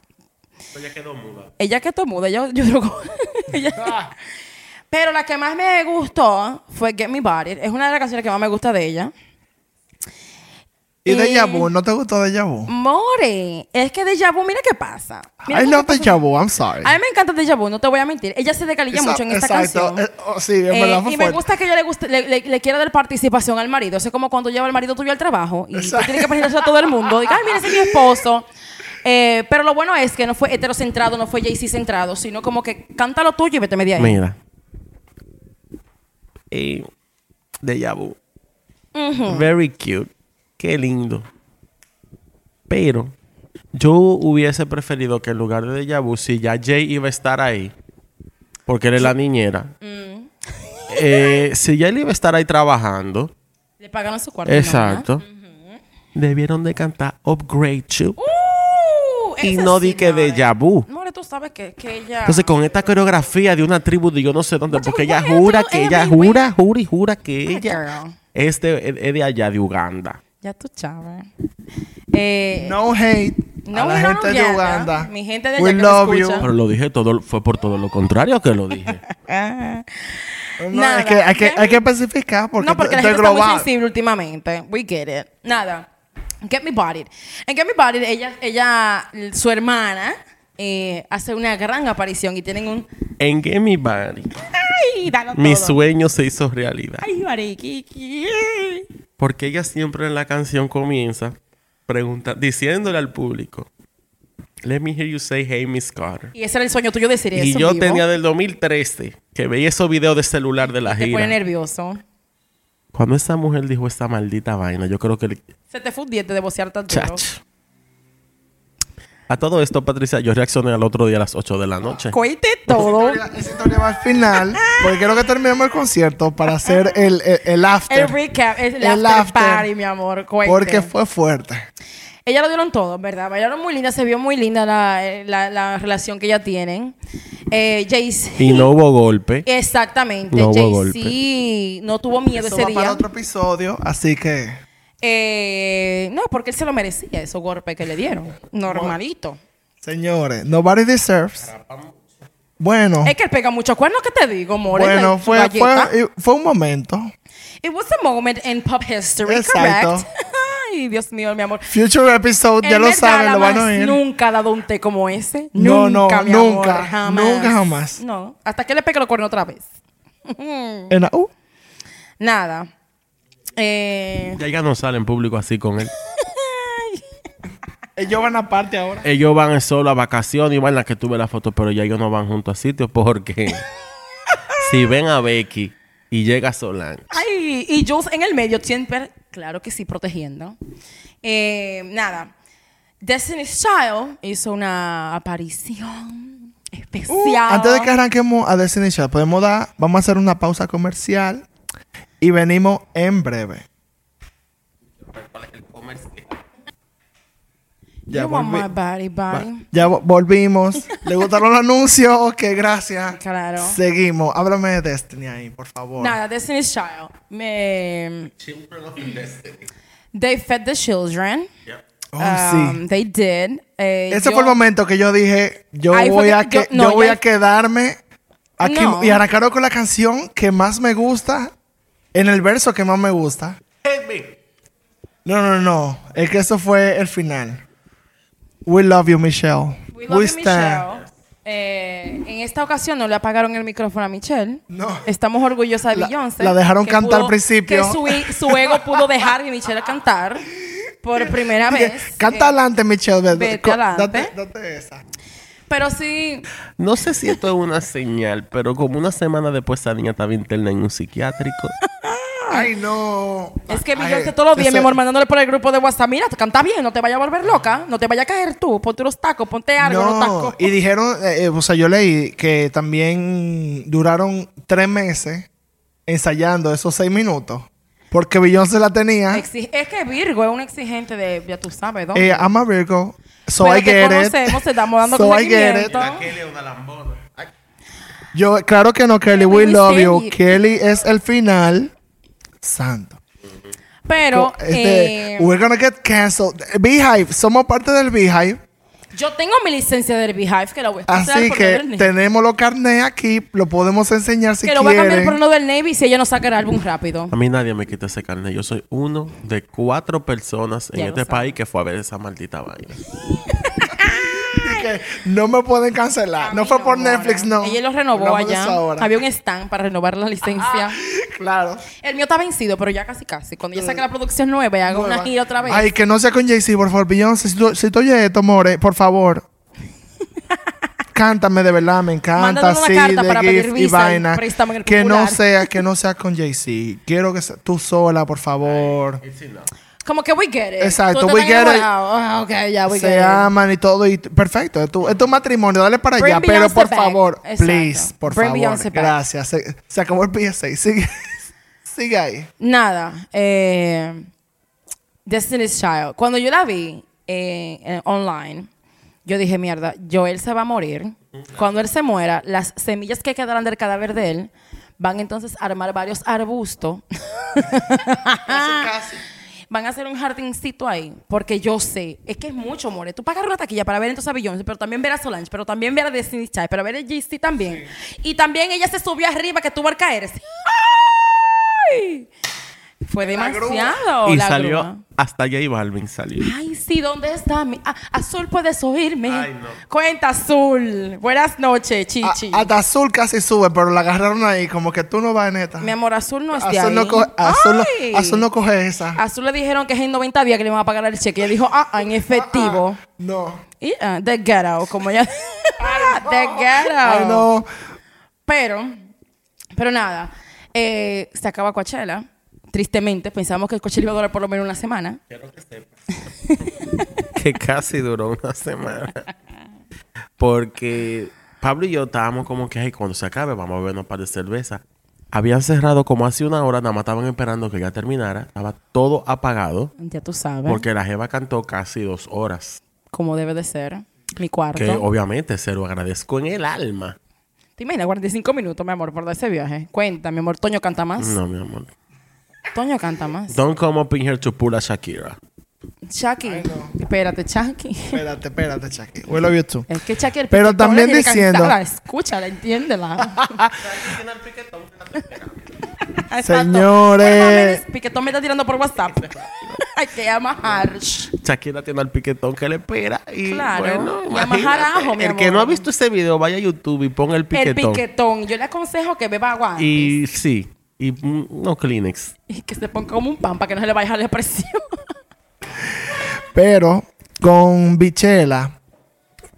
Ella quedó muda. Ella que muda, yo, yo ella- Pero la que más me gustó fue Get Me Bodied. Es una de las canciones que más me gusta de ella. ¿Y Eh, Deja Vu? ¿No te gustó Deja Vu? More, es que Deja Vu, mira qué pasa. Mira I love pasa- Deja Vu, I'm sorry. A mí me encanta Deja Vu, no te voy a mentir. Ella se decalilla mucho en esta exacto. canción. Eh, oh, sí, en Eh, verdad y me gusta que ella le, guste, le, le- le quiera dar participación al marido. Eso es como cuando lleva el marido tuyo al trabajo y tú tienes que presentarse a todo el mundo. Diga, ay, mira, ese es mi esposo. Eh, pero lo bueno es que no fue heterocentrado, no fue Jay-Z centrado, sino como que canta lo tuyo y vete media ahí. Mira. Y Deja vu. Very cute. Qué lindo. Pero yo hubiese preferido que en lugar de Deja vu, si ya Jay iba a estar ahí, porque él es la niñera, eh, si ya él iba a estar ahí trabajando, Le pagaron su cuarto. exacto, debieron de cantar Upgrade You. Uh, y no sí, di que more. Deja vu. More, tú sabes que, que ella... Entonces, con esta coreografía de una tribu de yo no sé dónde, Mucho porque ella jura que ella jura, jura y jura que ella girl. es de, es de allá, de Uganda. Ya tú sabes. Eh, No hate No a la gente de Uganda. Mi gente de We allá que love me you. Pero lo dije todo, fue por todo lo contrario que lo dije. ah. No, Nada. es que hay, que hay que especificar porque, no, porque la gente está muy global. sensible últimamente. We get it. Nada. Get Me Bodied. En Get Me Bodied, ella, ella su hermana, eh, hace una gran aparición y tienen un... En Get Me Body, ¡Ay, dalo mi todo! sueño se hizo realidad. ¡Ay, mariquiqui! Porque ella siempre en la canción comienza pregunta, diciéndole al público, Let me hear you say, hey, Miss Carter. Y ese era el sueño tuyo decir Y eso yo en vivo. tenía del 2013 que veía esos videos de celular de la Te pone nervioso. Cuando esa mujer dijo esta maldita vaina, yo creo que... Se te fue un diente de bocear tanto. Chach. A todo esto, Patricia, yo reaccioné al otro día a las 8 de la noche. Coite todo. Esa historia- Esa historia va al final porque quiero que terminemos el concierto para hacer el, el, el after. El recap, es el, El after, after. party, mi amor. Cuente. porque fue fuerte. Ella lo dieron todo, ¿verdad? Bailaron muy linda, se vio muy linda la, la, la relación que ya tienen. Eh, Jay-Z. Y no hubo golpe. Exactamente. No hubo Jay-Z no tuvo miedo Eso ese va para día. otro episodio, así que Eh, no, porque él se lo merecía, esos golpes que le dieron. Normalito. señores, nobody deserves. Bueno, Es que él pega muchos cuernos, ¿qué te digo, more? bueno, fue, fue, fue un momento. It was a moment in pop history, Exacto. correct? Ay, Dios mío, mi amor. Future episode, ya En lo verdad, saben, lo van a oír. Nunca ha dado un té como ese. No, no, nunca, mi nunca, amor, jamás. nunca, jamás. No, hasta que le pegue los cuernos otra vez. En la- Nada. Eh, Ya ella no sale en público así con él. ellos van aparte ahora. Ellos van solo a vacaciones y van las que tuve la foto, pero ya ellos no van juntos a sitios porque si ven a Becky y llega Solange, ay, y Jules en el medio siempre claro que sí, protegiendo. Eh, nada, Destiny's Child hizo una aparición especial. Uh, antes de que arranquemos a Destiny Child, podemos dar, vamos a hacer una pausa comercial y venimos en breve. You want volvi- my body, body. ya vo- volvimos. ¿Le gustaron los anuncios? Ok, gracias. Claro. Seguimos. Háblame de Destiny ahí, por favor. Nada, Destiny's Child. Me, they fed the children. Oh, Um, sí. They did. Eh, Ese yo- fue el momento que yo dije, yo voy a que, yo- no, yo voy ya- a quedarme aquí No. y arrancar con la canción que más me gusta en el verso que más me gusta. No, no, no. Es que eso fue el final. We love you, Michelle. We love you, stand. Michelle. Eh, en esta ocasión no le apagaron el micrófono a Michelle. No. Estamos orgullosas de La- Beyoncé. la dejaron que cantar al principio. Que su, ego pudo dejar a Michelle cantar por primera vez. Canta Eh, adelante, Michelle. Ve- vete adelante. Date, date esa. Pero sí, No sé si esto es una señal, pero como una semana después esa niña estaba interna en un psiquiátrico. Ay, no. es que Ay, Beyoncé todos los días, mi amor, mandándole por el grupo de WhatsApp. Mira, canta bien, no te vayas a volver loca. No te vayas a caer tú. Ponte unos tacos, ponte algo, unos No, tacos. y dijeron, eh, eh, o sea, yo leí que también duraron tres meses ensayando esos seis minutos. Porque Beyoncé la tenía. Es que Virgo es un exigente de, ya tú sabes, ¿dónde? Eh, I'm a Virgo. So Pero I te get it. conocemos, te estamos dando So I get it. Yo, claro que no, Kelly. We we love you. Kelly es el final. Santo. Pero Este, eh, we're gonna get canceled. Beehive. Somos parte del Beehive. Yo tengo mi licencia del Beehive que la voy a Así que tenemos los carnets aquí. Lo podemos enseñar si que lo voy a cambiar quieren. por uno del Navy si ella no saca el álbum rápido. A mí nadie me quita ese carnet. Yo soy uno de cuatro personas en Ya este país que fue a ver esa maldita vaina. que no me pueden cancelar. No fue por. Netflix, no. Ella lo renovó allá. Había un stand para renovar la licencia. Claro. El mío está vencido, pero ya casi casi. Cuando ya saque la producción nueva y haga una gira otra vez. Ay, que no sea con Jay-Z, por favor. Beyoncé, si tú, si tú oyes esto, more, por favor. Cántame de verdad, me encanta. Una Sí, carta de para gift pedir y visa y vaina. Que no sea, que no sea con Jay-Z. Quiero que sea tú sola, por favor. Como que we get it. Exacto, we get it. enamorado. Ah, ok, ya, we Se get it. aman y todo. Y perfecto. Es tu, es tu matrimonio. Dale para Bring allá. Pero por favor, Exacto. please, por Bring favor. Gracias. Se, se acabó el PSA. Sigue, sigue ahí. Nada. Eh, Destiny's Child. Cuando yo la vi eh, eh, online, yo dije, mierda, Joel se va a morir. Cuando él se muera, las semillas que quedarán del cadáver de él van entonces a armar varios arbustos. Van a hacer un jardincito ahí, porque yo sé, es que es mucho, more. Tú pagas una taquilla para ver entonces a Beyoncé, pero también ver a Solange, pero también ver a Destiny's Child, pero ver a Jay-Z también. Y también ella se subió arriba que tuvo al caerse. ¡Ay! Fue demasiado. y la salió, grúa. hasta J Balvin salió. Ay, sí, ¿dónde está mi? Ah, Azul, ¿puedes oírme? Ay, no. Cuenta, Azul. Buenas noches, Chichi. A- hasta Azul casi sube, pero la agarraron ahí. Como que tú no vas, neta. Mi amor, Azul no es de Azul ahí. no, coge, Azul, no- Ay. Azul no coge esa. Azul le dijeron que es en 90 días que le iban a pagar el cheque. Ella dijo, ah, ah, en efectivo. No. Y, ah, the ghetto, como ella. the ghetto. Ay, no. Pero, pero nada. eh, se acaba Coachella. Tristemente, pensamos que el Coachella iba a durar por lo menos una semana. que casi duró una semana. Porque Pablo y yo estábamos como que, ay, cuando se acabe, vamos a beber un par de cerveza. Habían cerrado como hace una hora, nada más estaban esperando que ya terminara. Estaba todo apagado. Ya tú sabes. Porque la Jeva cantó casi dos horas. Como debe de ser. Mi cuarto. Que obviamente se lo agradezco en el alma. ¿Te imaginas 45 minutos, mi amor, por dar ese viaje? Cuenta, mi amor. Toño canta más. No, mi amor. Toño canta más. Don't come up in here to pull a Shakira. Chucky. Espérate, Chucky. Espérate, espérate, Chucky. We love you too. Es que Chucky el Pero piquetón también diciendo- cansada. Escúchala, entiéndela. Señores. Piquetón me está tirando por WhatsApp. Hay que llamar harsh. Shakira tiene al piquetón que le espera. Y Claro. bueno, El que no ha visto ese video, vaya a YouTube y ponga el El piquetón. piquetón. Yo le aconsejo que beba agua antes. Y sí, y mm, no Kleenex. Y que se ponga como un pan para que no se le vaya a la presión. Pero con Bichela,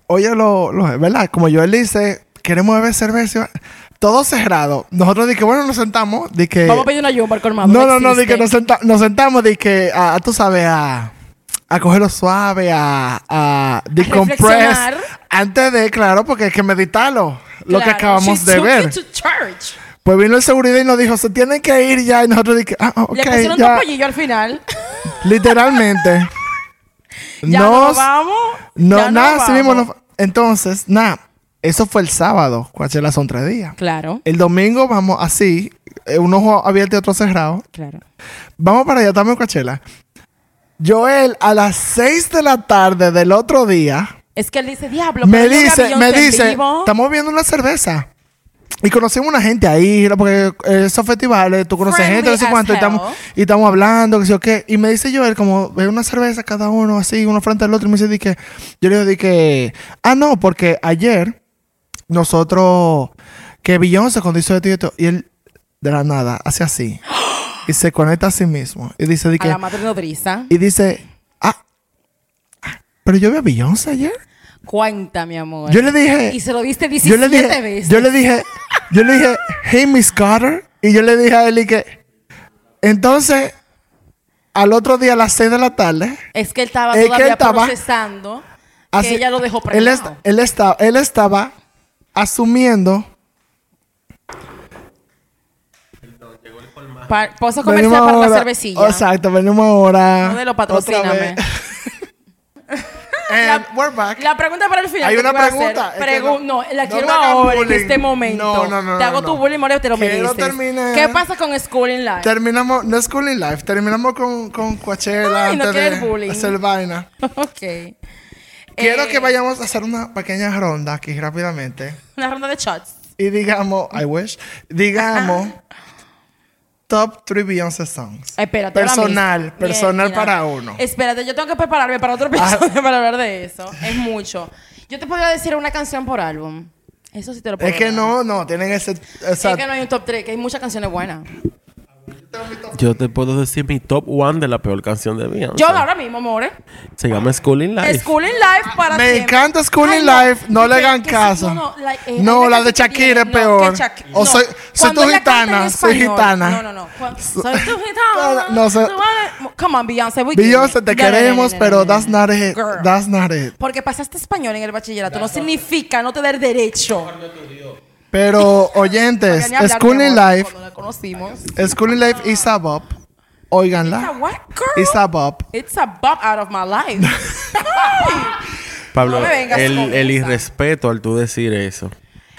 oye, lo, lo- ¿verdad? Como yo él dice, queremos beber cerveza. todo cerrado. Nosotros dije, bueno, nos sentamos, de que... Vamos a pedir una yumba al colmado. No, no, no, que nos, senta- nos sentamos, de que, a, a, tú sabes, a, a cogerlo suave, a, a decompress. Antes de, claro, porque hay que meditarlo, lo que Claro, acabamos she de ver. Pues vino el seguridad y nos dijo, se tienen que ir ya. Y nosotros dije, ah, ok, Le pusieron ya. dos pollillos al final. Literalmente. ya Nos- nos vamos. No, ya nos nada, así mismo. nos- Entonces, nada, eso fue el sábado. Coachella son tres días. Claro, El domingo vamos así, eh, un ojo abierto y otro cerrado. claro. Vamos para allá, estamos en Coachella. Joel, a las 6 de la tarde del otro día, Es que él dice, diablo, me dice, me dice, vivo". estamos viendo una cerveza. Y conocimos una gente ahí, porque esos festivales, tú conoces Friendly gente, no sé cuánto, y estamos, y estamos hablando, que sé yo qué. Y me dice Joel, como, ve una cerveza cada uno, así, uno frente al otro, y me dice, di que, yo le digo, di que, ah, no, porque ayer, nosotros, que Beyoncé cuando hizo esto y esto, y él, de la nada, hace así, y se conecta a sí mismo, y dice, di A que, la madre nodriza. y dice, ah, ah, pero yo vi a Beyoncé ayer. Cuenta, mi amor. Yo le dije, Y se lo diste yo 17 le dije, veces. yo le dije, yo le dije, hey Miss Carter, y yo le dije a él y que, entonces, al otro día a las 6 de la tarde, Es que él estaba Es todavía él estaba- procesando así- que ella lo dejó él, est- él, estaba, él estaba asumiendo, Pa- Pausa comercial para la cervecilla. Exacto, venimos ahora. Modelo, otra patrocíname. vez. And we're back. La pregunta para el final. Hay una pregunta. Pregu- no, la no quiero hagan ahora, en este momento. No, no, no. Te no, hago no. tu bullying, Moreo, te lo Quiero mereces. ¿Qué pasa con Schooling Live? Terminamos, no es Schooling Life, terminamos con, con Coachella Ay, no antes de bullying. hacer vaina. ok. Quiero Eh, que vayamos a hacer una pequeña ronda aquí rápidamente. Una ronda de shots. Y digamos, I wish, digamos, top 3 Beyoncé songs. Espérate. Personal, personal Bien, para uno. Espérate, yo tengo que prepararme para otro Ah. episodio para hablar de eso. Es mucho. Yo te podría decir una canción por álbum. Eso sí te lo puedo Es que dar. no, no, tienen ese... Es que no hay un top 3, que hay muchas canciones buenas. Yo te puedo decir mi top one de la peor canción de Beyoncé. Yo ahora mismo, amores. Se llama Schooling Life. Schooling Life para Me siempre. encanta Schooling Ay, Life, no le hagan caso. No, no, la, eh, No, la de Shakira es peor. que Shak- O soy- soy tu gitana, soy gitana. No, no, no. Soy tu gitana. No, sé. Come on, Beyoncé. Beyoncé, te queremos, pero that's not it. Girl. That's not it. Porque pasaste español en el bachillerato no significa no te dar derecho. Pero, oyentes, hablar, Schooling amor, Life, Cuando la conocimos. Schooling Life is a bop. It's a Óiganla. what, girl? It's a bop. It's a bop out of my life. Pablo, No el, el irrespeto al tú decir eso.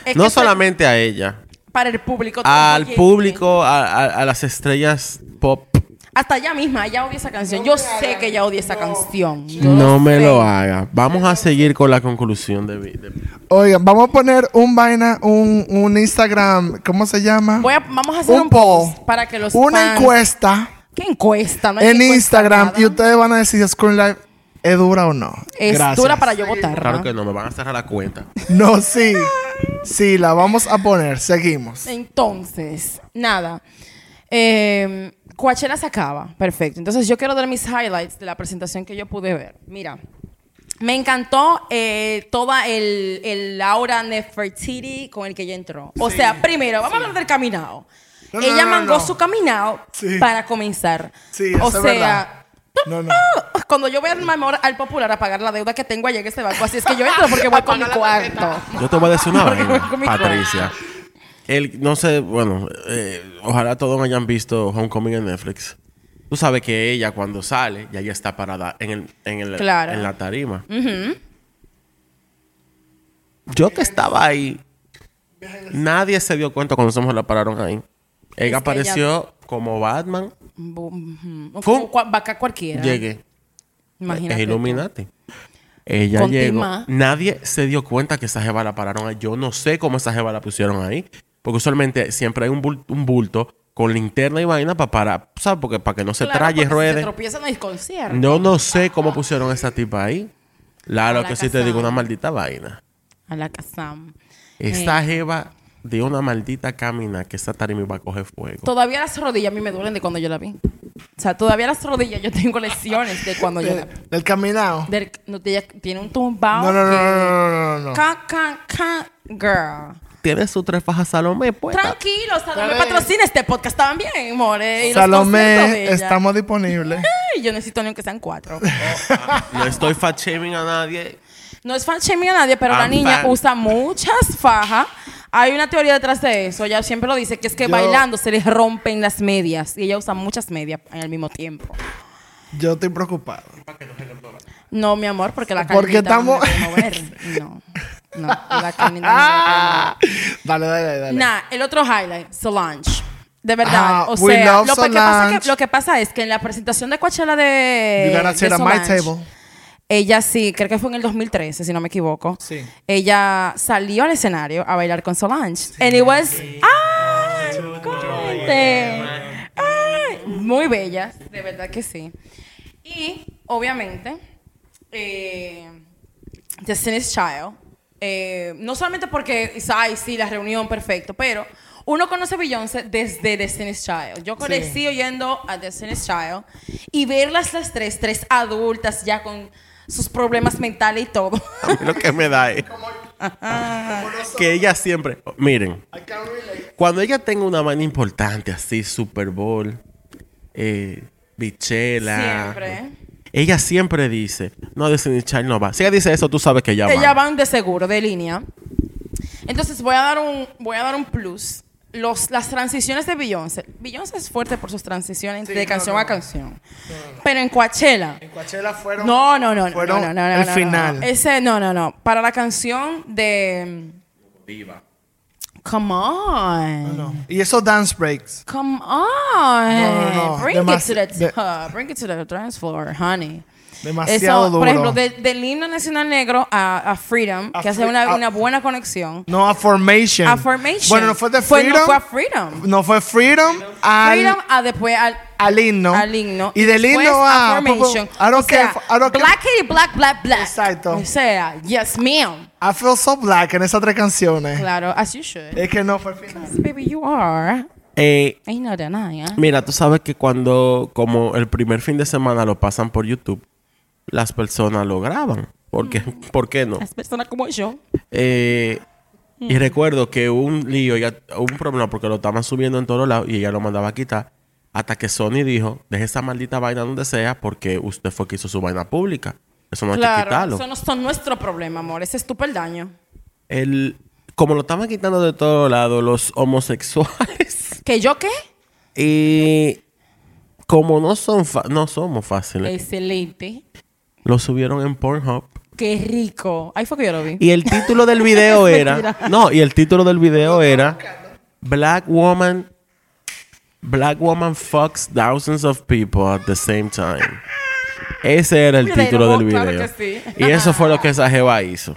Es no solamente a ella, Para el público. al público, a, a- a las estrellas pop. Hasta ella misma, ella odia esa canción. Yo sé que ella odia esa canción. Yo No me sé. lo haga. Vamos a seguir con la conclusión de, de- Oigan, vamos a poner un vaina, un, un Instagram, ¿cómo se llama? Voy a- vamos a hacer un, un poll. post para que los Una fans- encuesta ¿Qué encuesta? No hay en encuesta Instagram nada. y ustedes van a decir si Schooling Life es dura o no. Es Gracias. dura para yo votar. Claro que no, me van a cerrar la cuenta. No, sí. Sí, la vamos a poner. Seguimos. Entonces, nada. Eh, Coachella se acaba. Perfecto. Entonces, yo quiero dar mis highlights de la presentación que yo pude ver. Mira, me encantó eh, toda el, el aura Nefertiti con el que ella entró. O sea, primero, vamos a hablar del caminado. No, no, ella no, mangó no. su caminado Sí. para comenzar. Sí, o eso es sea, verdad. No, no. cuando yo voy al popular a pagar la deuda que tengo allá en ese banco, así es que yo entro porque voy con mi cuarto. Yo te voy a decir una vaina, con mi Patricia. El, no sé, bueno, eh, ojalá todos hayan visto Homecoming en Netflix. Tú sabes que ella cuando sale, ya ella está parada en, el, en, el, Claro. en la tarima. Yo que estaba ahí, nadie se dio cuenta cuando se la pararon ahí. Ella apareció como Batman. Como cua- vaca cualquiera. Llegué. Imagínate. Es. Illuminati. Ella Con llegó. Nadie se dio cuenta que esa jeva la pararon ahí. Yo no sé cómo esa jeva la pusieron ahí. Porque usualmente siempre hay un bulto, un bulto con linterna y vaina para parar. ¿Sabes? Porque para que no se Claro, traye, porque Si ruede. se tropieza no hay concierto. Yo no sé cómo pusieron a esa tipa ahí. Claro A la que sí te digo una maldita vaina. A la Kazam. Esta Eh, jeva dio una maldita camina que esa tarima iba a coger fuego. Todavía las rodillas a mí me duelen de cuando yo la vi. O sea, todavía las rodillas yo tengo lesiones de cuando yo la vi. Del, caminado. Del- no, ella tiene un tumbado No, no, no, que- no, no, no, no, no. Ca, ca, ca, girl. Tiene su tres fajas Salomé, pues. Tranquilo, Salomé patrocina este podcast también, more. y Salomé, estamos disponibles. Yo necesito ni aunque sean cuatro. No estoy fat shaming a nadie. No es fan shaming a nadie, pero la niña fan. usa muchas fajas. Hay una teoría detrás de eso. Ella siempre lo dice, que es que Yo- bailando se les rompen las medias. Y ella usa muchas medias en el mismo tiempo. Yo estoy preocupado. No, mi amor, porque la Porque estamos- me puede mover. No, no, me puede mover. Dale, dale, dale. Nah, el otro highlight, Solange. De verdad, Ah, o we sea, love lo que, pasa Solange. que, lo que pasa es que en la presentación de Coachella de, You gotta de sit at my Solange, table. ella sí, creo que fue en el 2013, si no me equivoco. Sí. Ella salió al escenario a bailar con Solange. And it was, ¡ay! ¡Ay! Muy bella, de verdad que sí. Y, obviamente, eh, Destiny's Child, eh, no solamente porque, ay, sí, la reunión, perfecto, pero uno conoce a Beyoncé desde Destiny's Child. Yo crecí oyendo a Destiny's Child y verlas las tres, tres adultas ya con sus problemas mentales y todo. A mí lo que me da es que ella siempre, miren, cuando ella tenga una vaina importante así, Super Bowl, eh, Bichela, Siempre. Ella siempre dice, no, Destiny's Child no va. Si ella dice eso, tú sabes que ella va. Ellas van de seguro, de línea. Entonces voy a dar un, voy a dar un plus. Los, las transiciones de Beyoncé. Beyoncé es fuerte por sus transiciones de no, canción no. a canción. Pero en Coachella. En Coachella fueron. No, no, no, no, Fueron no, no, no, el no, no, final. no. Ese, no, no, no. Para la canción de... Come on. No. Y esos dance breaks. Come on. No, no, no. Bring it to the top. Bring it to the dance floor, honey. Demasiado Eso, duro. Por ejemplo, de- del himno nacional negro a, a Freedom, A que hace una, a- una buena conexión. No, a Formation. A Formation. Bueno, no fue de Fue- Freedom. no fue a Freedom. No fue Freedom al, Freedom a después al, al himno. al himno. Y del himno a. Formation. I don't o sea, care. I don't care. Black black, black, black. Exacto. O sea, yes, ma'am. I feel so black en esas tres canciones. Claro, as you should. Es que no fue el final. Baby, you are. Eh, Ain't no denying. ¿eh? mira, tú sabes que cuando, como el primer fin de semana lo pasan por YouTube, las personas lo graban. ¿Por qué, ¿Por qué no? Las personas como yo. Eh, y recuerdo que un lío, ya, un problema porque lo estaban subiendo en todos lados y ella lo mandaba a quitar. Hasta que Sony dijo, deje esa maldita vaina donde sea porque usted fue que hizo su vaina pública. Eso no hay que Claro, quitarlo. eso no son nuestro problema, amor. Ese es tu peldaño. El, como lo estaban quitando de todos lados los homosexuales. ¿Que yo qué? y como no, son no somos fáciles, Excelente. Lo subieron en Pornhub. Qué rico. Ahí fue que yo lo vi. Y el título del video era. No, y el título del video era. Black woman. Black woman fucks thousands of people at the same time. Ese era el título del video. sí. Y eso fue lo que esa jeva hizo.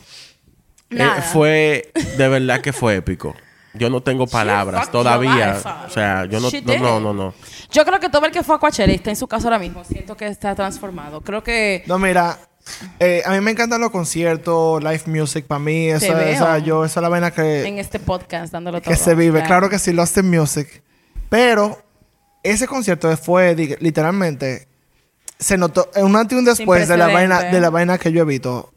Eh, fue. De verdad que fue épico. Yo no tengo palabras todavía. O sea, yo no. No, no, no, no. Yo creo que todo el que fue a Coachella y está en su casa ahora mismo, siento que está transformado. Creo que No, mira. eh, a mí me encantan los conciertos, live music. Para mí, Te esa, veo. esa, yo, esa es la vaina que, en este podcast dándolo todo. que se vive. Claro. Claro que sí, Lost in Music. Pero ese concierto fue literalmente se notó un antes y un después de la vaina de la vaina que yo he visto.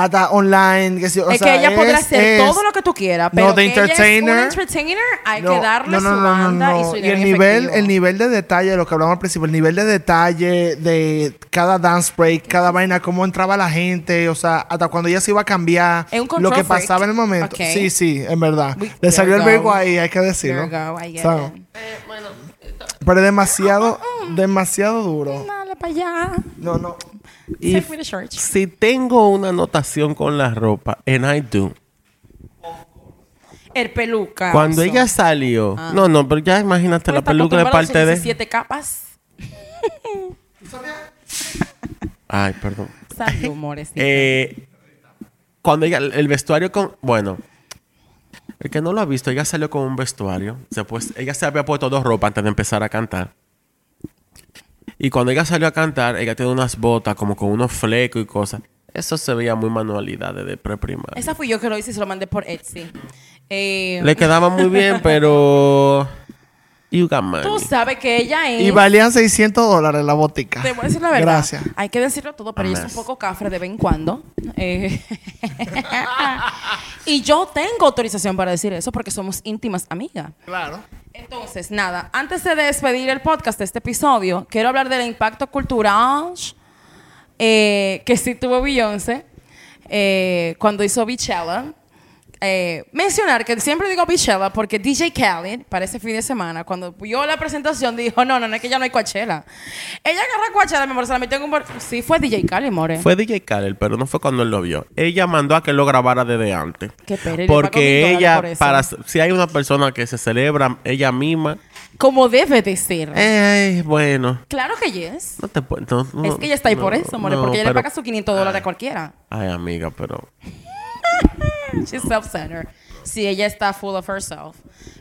Hasta online, que o es sea, que ella podrá es- hacer es- todo lo que tú quieras, pero No, de que ella es una entertainer, hay No, que darle no, no, su no, no, banda y su Y dinero el en nivel, efectivo. el nivel de detalle, lo que hablamos al principio, el nivel de detalle de cada dance break, cada vaina, cómo entraba la gente, o sea, hasta cuando ella se iba a cambiar, Es un lo que freak. pasaba en el momento. Ok. Sí, sí, en verdad. We- Le salió el you verbo ahí, hay que decirlo. There you go, I get So, it. Pero demasiado, demasiado duro. Dale para allá. No, no. Y si tengo una anotación con la ropa, and I do. El peluca. Cuando ella salió, Ah. no, no, pero ya imagínate la peluca de parte de. Siete capas. Ay, perdón. Salud. Eh, cuando ella, el vestuario con, bueno, el que no lo ha visto, ella salió con un vestuario. Se pues, ella se había puesto dos ropas antes de empezar a cantar. Y cuando ella salió a cantar, ella tenía unas botas como con unos flecos y cosas. Eso se veía muy manualidades de preprimaria. Esa fui yo que lo hice y se lo mandé por Etsy. Eh, Le quedaba muy bien, pero You got money. Tú sabes que ella es... Y valían 600 dólares la botica. Te voy a decir la verdad. Gracias. Hay que decirlo todo, pero ella es un poco cafre de vez en cuando. Eh, y yo tengo autorización para decir eso porque somos íntimas amigas. Claro. Entonces, nada, antes de despedir el podcast de este episodio, quiero hablar del impacto cultural eh, que sí tuvo Beyoncé eh, cuando hizo Beachella. Eh, mencionar que siempre digo Beachella porque DJ Khaled, para ese fin de semana, cuando vio la presentación, dijo: No, no, no es que ya no hay Coachella. Ella agarró Coachella, mi amor, se la metió en un. Sí, fue DJ Khaled, more. Fue DJ Khaled, pero no fue cuando él lo vio. Ella mandó a que lo grabara desde antes. Qué pere, Porque ella, por para, si hay una persona que se celebra ella misma, Como debe de ser. eh, bueno, Claro que yes. no te puedo. no- no- es que ella está ahí por eso, more, porque ella le paga sus 500 dólares a cualquiera. Ay, amiga, pero. She's self-centered. Sí, ella está full of herself.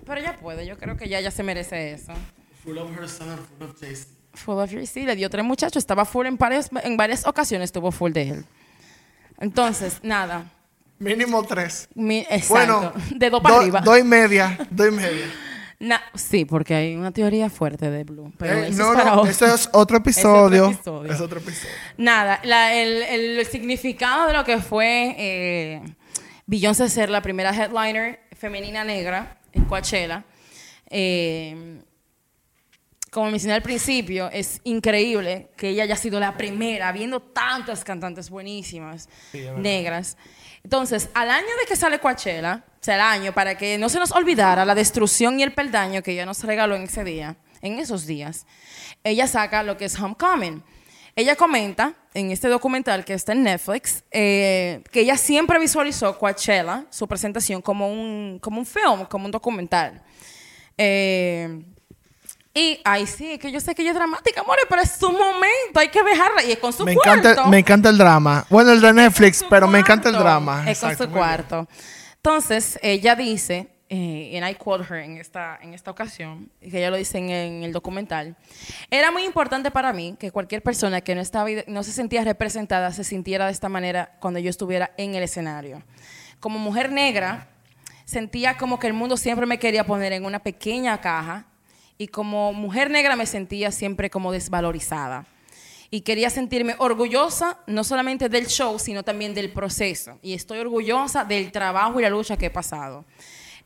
Pero ella puede, yo creo que ella ya se merece eso. Full of herself, full of taste. Full of your sí, le dio tres muchachos, estaba full en varias, en varias ocasiones, estuvo full de él. Entonces, nada. Mínimo tres. Mi, exacto. Bueno, de dos para do- arriba. Doy media. Doy media. Na- sí, porque hay una teoría fuerte de Blue. Pero Eh, eso no, es para no, otro. eso es otro episodio. episodio. Es otro episodio. Nada, la- el, el significado de lo que fue eh, Beyoncé ser la primera headliner femenina negra en Coachella, eh, como mencioné al principio, es increíble que ella haya sido la primera, viendo tantas cantantes buenísimas negras. Entonces, al año de que sale Coachella, o sea, el año, para que no se nos olvidara la destrucción y el peldaño que ella nos regaló en ese día, en esos días, ella saca lo que es Homecoming. Ella comenta en este documental que está en Netflix eh, que ella siempre visualizó Coachella, su presentación, como un, como un film, como un documental. Eh, y ahí sí, que yo sé que ella es dramática, amores, pero es su momento, hay que dejarla. Y es con su Me cuarto. encanta, me encanta el drama. Bueno, el de Netflix, pero me encanta el drama. Es con su cuarto. Entonces, ella dice, eh, and I quote her en esta, en esta ocasión, que ella lo dice en, en el documental, era muy importante para mí que cualquier persona que no, estaba, no se sentía representada se sintiera de esta manera cuando yo estuviera en el escenario. Como mujer negra, sentía como que el mundo siempre me quería poner en una pequeña caja y como mujer negra me sentía siempre como desvalorizada. Y quería sentirme orgullosa no solamente del show, sino también del proceso. Y estoy orgullosa del trabajo y la lucha que he pasado.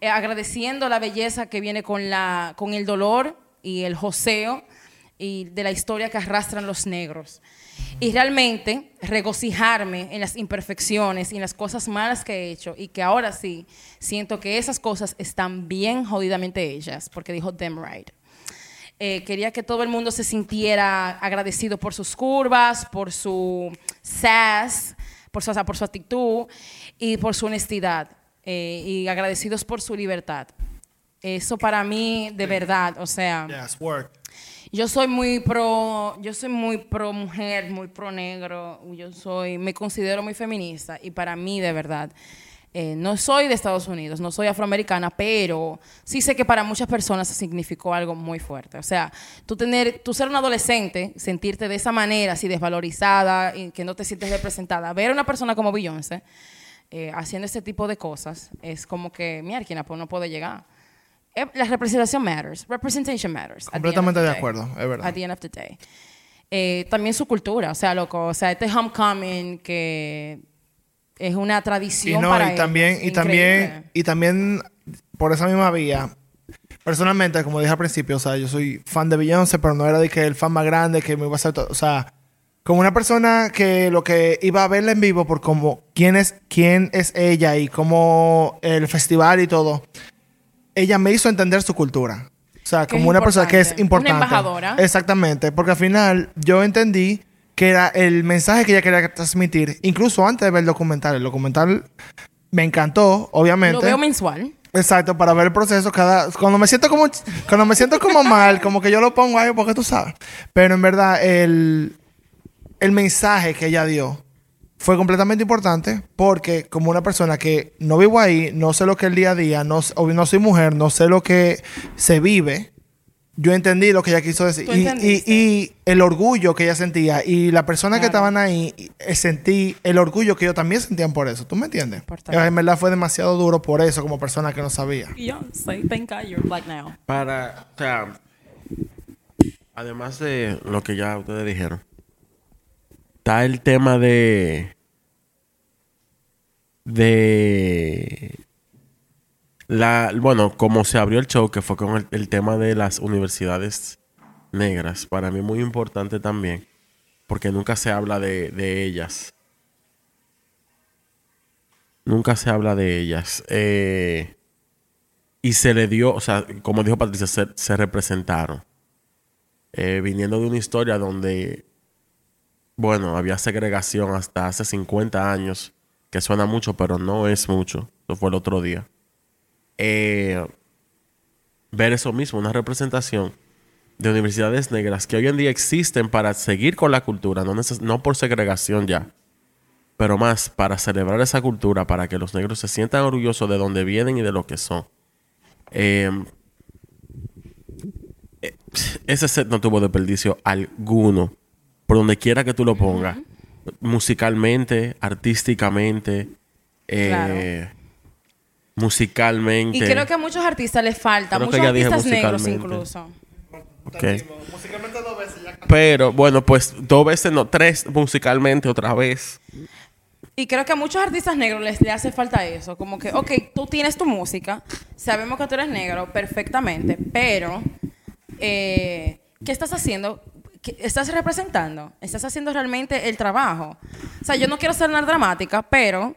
Eh, agradeciendo la belleza que viene con, la, con el dolor y el joseo y de la historia que arrastran los negros. Y realmente regocijarme en las imperfecciones y en las cosas malas que he hecho y que ahora sí siento que esas cosas están bien jodidamente hechas, porque dijo them right. Eh, quería que todo el mundo se sintiera agradecido por sus curvas, por su sass, por su, o sea, por su actitud y por su honestidad. Eh, y agradecidos por su libertad. Eso para mí, de verdad, o sea, Yes, work. yo soy muy pro, yo soy muy pro mujer, muy pro negro, yo soy, me considero muy feminista y para mí de verdad, eh, no soy de Estados Unidos, no soy afroamericana, pero sí sé que para muchas personas significó algo muy fuerte. O sea, tú tener, tú ser un adolescente, sentirte de esa manera, así desvalorizada y que no te sientes representada, ver a una persona como Beyoncé eh, haciendo este tipo de cosas es como que, mierda, pues no puede llegar. Eh, La representación matters. Representation matters. Completamente de acuerdo, es verdad. At the end of the day. Eh, también su cultura, o sea, loco, o sea, este homecoming que es una Y tradición no, para y ellos, también, y también, y también, por esa misma vía, personalmente, como dije al principio, o sea, yo soy fan de Beyoncé, pero no era de que el fan más grande que me iba a hacer todo. O sea, como una persona que lo que iba a verla en vivo por como quién es, quién es ella y cómo el festival y todo, ella me hizo entender su cultura. O sea, Que como una persona que es importante. importante. Una embajadora. Exactamente, porque al final yo entendí que era el mensaje que ella quería transmitir, incluso antes de ver el documental. El documental me encantó, obviamente. Lo veo mensual. Exacto, para ver el proceso cada cuando me siento como cuando me siento como mal, como que yo lo pongo ahí porque tú sabes. Pero en verdad el el mensaje que ella dio fue completamente importante porque como una persona que no vivo ahí, no sé lo que es el día a día, no, no soy mujer, no sé lo que se vive, yo entendí lo que ella quiso decir. ¿Tú Y, y, entendiste? y el orgullo que ella sentía. Y las personas que estaban ahí, eh, sentí el orgullo que ellos también sentían por eso. ¿Tú me entiendes? Por estar- En verdad fue demasiado duro por eso, como persona que no sabía. Beyoncé, thank God you're black now. Para, o sea, además de lo que ya ustedes dijeron, está el tema de. de. La, bueno, como se abrió el show, que fue con el, tema de las universidades negras, para mí muy importante también, porque nunca se habla de, de ellas. Nunca se habla de ellas. Eh, y se le dio, o sea, como dijo Patricia, se, se representaron. Eh, viniendo de una historia donde, bueno, había segregación hasta hace 50 años, que suena mucho, pero no es mucho. Eso fue el otro día. Eh, ver eso mismo, una representación de universidades negras que hoy en día existen para seguir con la cultura, no, por segregación ya, pero más para celebrar esa cultura, para que los negros se sientan orgullosos de dónde vienen y de lo que son. Eh, eh, ese set no tuvo desperdicio alguno. Por donde quiera que tú lo pongas. Musicalmente, artísticamente, eh, musicalmente. Y creo que a muchos artistas les falta, Creo muchos ya artistas negros musicalmente. incluso. Ok. Pero bueno, pues dos veces, no, tres musicalmente otra vez. Y creo que a muchos artistas negros les, le hace falta eso. Como que, ok, tú tienes tu música, sabemos que tú eres negro perfectamente, pero eh, ¿qué estás haciendo? ¿Qué- ¿Estás representando? ¿Estás haciendo realmente el trabajo? O sea, yo no quiero ser dramática, pero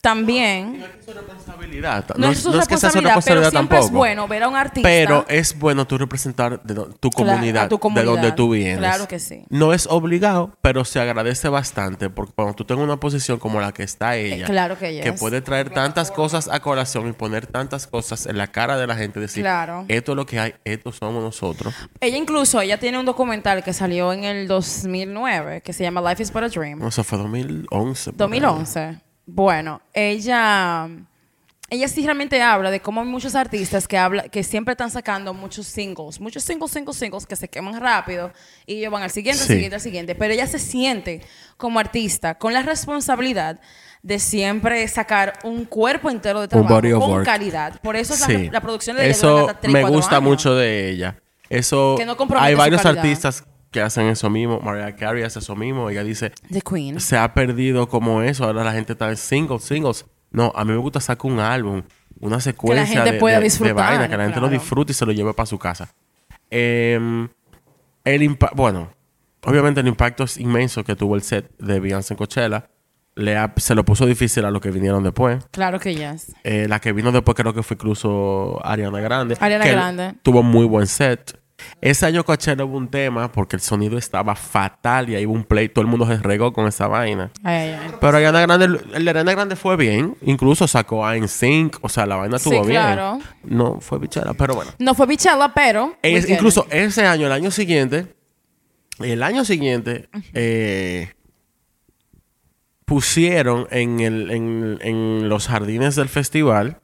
también... Responsabilidad. No, es su que sea su responsabilidad, pero responsabilidad siempre es bueno ver a un artista... Pero es bueno tú representar de tu comunidad, a tu comunidad. de donde tú vienes. Claro que sí. No es obligado, pero se agradece bastante porque cuando tú tengas una posición como la que está ella, Eh, claro que que puede traer tantas cosas a colación y poner tantas cosas en la cara de la gente, decir, Claro. esto es lo que hay, esto somos nosotros. Ella incluso, ella tiene un documental que salió en el 2009 que se llama Life is but a Dream. Eso fue 2011. por ahí. 2011. Bueno, ella, ella sí realmente habla de cómo hay muchos artistas que habla, que siempre están sacando muchos singles, muchos singles, singles, singles que se queman rápido y ellos van al siguiente, al Sí. siguiente, al siguiente. Pero ella se siente como artista con la responsabilidad de siempre sacar un cuerpo entero de trabajo con work. calidad. Por eso es Sí. la, la producción de ella Eso hasta me gusta años. mucho de ella. Eso Que no hay varios artistas que hacen eso mismo. Mariah Carey hace eso mismo. Ella dice, The Queen. se ha perdido como eso. Ahora la gente está en singles, singles. No, a mí me gusta sacar un álbum, una secuencia gente de, pueda de- de disfrutar, vaina, que la gente lo disfrute y se lo lleve para su casa. Em, el bueno, obviamente el impacto es inmenso que tuvo el set de Beyoncé en Coachella. Le ha- se lo puso difícil a los que vinieron después. Claro que yes. Eh, la que vino después creo que fue incluso Ariana Grande. Ariana que Grande. Tuvo muy buen set. Ese año Coachella hubo un tema porque el sonido estaba fatal y ahí hubo un play. Todo el mundo se regó con esa vaina. Ay, ay, ay. Pero Ariana Grande, el de Ariana Grande fue bien. Incluso sacó a NSYNC. O sea, la vaina Sí, estuvo bien. No fue bichera, pero bueno. No fue Bichela, pero... Es- incluso ese año, el año siguiente, el año siguiente, eh, pusieron en, el, en, en los jardines del festival,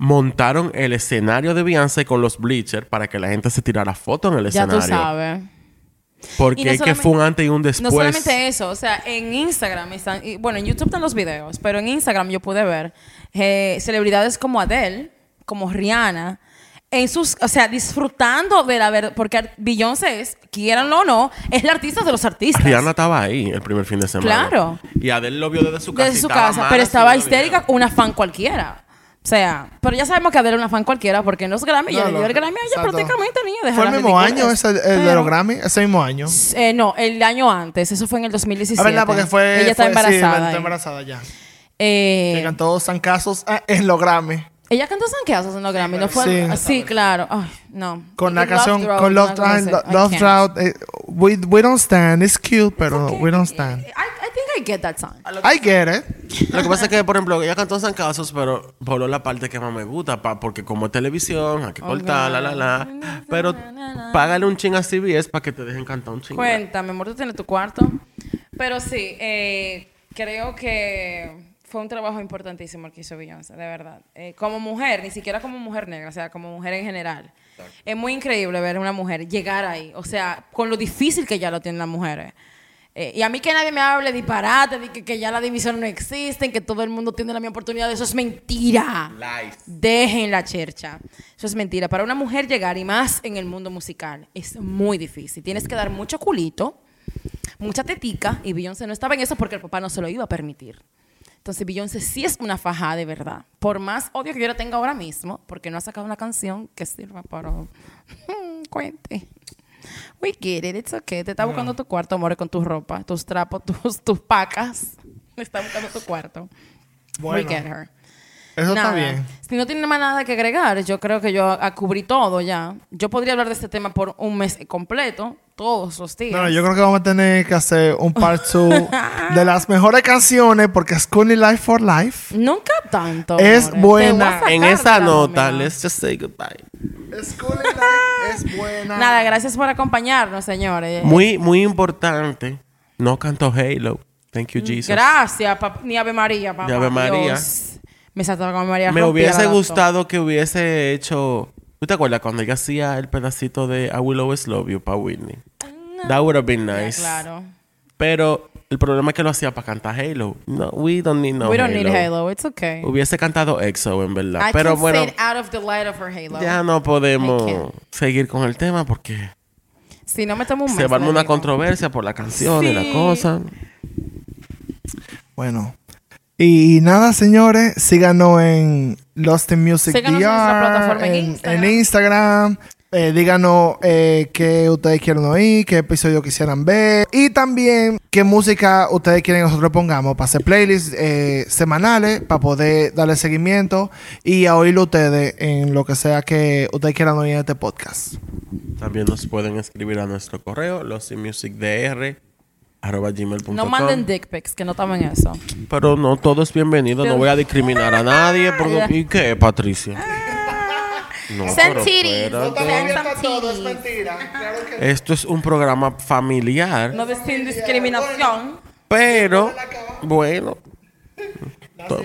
montaron el escenario de Beyoncé con los bleachers para que la gente se tirara fotos en el Ya escenario. tú sabes. Porque no es que fue un antes y un después. No solamente eso, o sea, en Instagram están, y, bueno, en YouTube están los videos, pero en Instagram yo pude ver eh, celebridades como Adele, como Rihanna, en sus, o sea, disfrutando de la verdad, porque Beyoncé es, quieranlo o no, es la artista de los artistas. Rihanna estaba ahí el primer fin de semana. Claro. Y Adele lo vio desde su casa. desde su casa, pero estaba histérica, una fan cualquiera. O sea, pero ya sabemos que Adele es una fan cualquiera porque en los Grammy, No, le dio el Grammy a ella exacto. prácticamente ni deja Fue el mismo año ese, el de Pero- los Grammy, ese mismo año. Eh, no, el año antes, eso fue en el 2017. Ah, verdad, porque fue. Ella está fue- sí, embarazada. está embarazada ya. Eh, Que cantó San Casos ah, en los Grammy. ella cantó Sanqueazos en los Grammy, no fue. Sí. Sí, claro. Ay, no. Con Y la canción, con Love. Drought. eh, we, we Don't Stand. It's cute, pero Okay. we don't stand. I, I think I get that song. I get it. Lo que pasa es que, por ejemplo, ella cantó San Casos, pero voló la parte que más me gusta, pa- porque como es televisión, hay que cortar, la, la, la. Pero págale un ching a CBS para que te dejen cantar un ching. Cuéntame, amor, tú tienes tu cuarto. Pero sí, eh, creo que fue un trabajo importantísimo el que hizo Beyoncé, de verdad. Eh, como mujer, ni siquiera como mujer negra, o sea, como mujer en general. Es muy increíble ver a una mujer llegar ahí, o sea, con lo difícil que ya lo tienen las mujeres. Eh, y a mí que nadie me hable disparate, de que, que ya la división no existen, que todo el mundo tiene la misma oportunidad, eso es mentira. Dejen la chercha. Eso es mentira. Para una mujer llegar, y más en el mundo musical, es muy difícil. Tienes que dar mucho culito, mucha tetica, y Beyoncé no estaba en eso porque el papá no se lo iba a permitir. Entonces Beyoncé sí es una fajada de verdad. Por más odio que yo la tenga ahora mismo, porque no ha sacado una canción que sirva para... Cuente. We get it, it's okay. Te está buscando tu cuarto, amor, con tus ropas, tus trapos, tus, tus pacas. Me está buscando tu cuarto. We Bueno. get her. Eso está Nada. bien. Si no tiene más nada que agregar, yo creo que yo a- cubrí todo ya. Yo podría hablar de este tema por un mes completo, todos los días. No, yo creo que vamos a tener que hacer un part 2 de las mejores canciones porque Scully Life for Life. Nunca tanto. Es amores. buena. En esa nota, let's just say goodbye. Life es buena. Nada, gracias por acompañarnos, señores. Muy, muy importante. No canto Halo. Thank you, Jesus. Gracias, ni Ave María, papá. Ni Ave María. Dios. Me saltaba con María. Me hubiese gustado que hubiese hecho. ¿Tú te acuerdas cuando ella hacía el pedacito de I Will Always Love You para Whitney? That would have been nice. Claro. Pero el problema es que lo hacía para cantar Halo. No, we don't need no We don't Halo. need Halo. It's okay. Hubiese cantado EXO, en verdad. I Pero can bueno, out of the light of her Halo. ya no podemos seguir con el tema porque Si no me tomo un mes. se va a armar le una controversia por la canción y la Sí. cosa. Bueno. Y nada, señores, síganos en Lost in Music Síganos en DR, nuestra plataforma en en, Instagram. en Instagram. Eh, díganos eh, qué ustedes quieren oír, qué episodio quisieran ver. Y también qué música ustedes quieren que nosotros pongamos para hacer playlists eh, semanales, para poder darle seguimiento y a oírlo ustedes en lo que sea que ustedes quieran oír en este podcast. También nos pueden escribir a nuestro correo, losinmusicdr arroba gmail.com. No manden dick pics, que no tomen eso. Pero no todo es bienvenido. No voy a discriminar a nadie. Porque. ¿Y qué, Patricia? No, titties. espérate. Send some titties. mentira. Claro que Esto es un programa familiar. No de sin discriminación. Pero, bueno,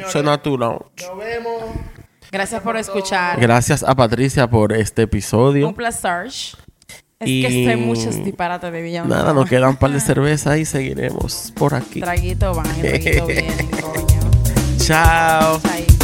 se natural. Nos vemos. Gracias por escuchar. Gracias a Patricia por este episodio. Un placer. Es Y- que sé muchos disparates de Beyoncé. Nada, nos quedan un par de cerveza y seguiremos por aquí. Traguito van, traguito bien, coño. Chao. Chaito.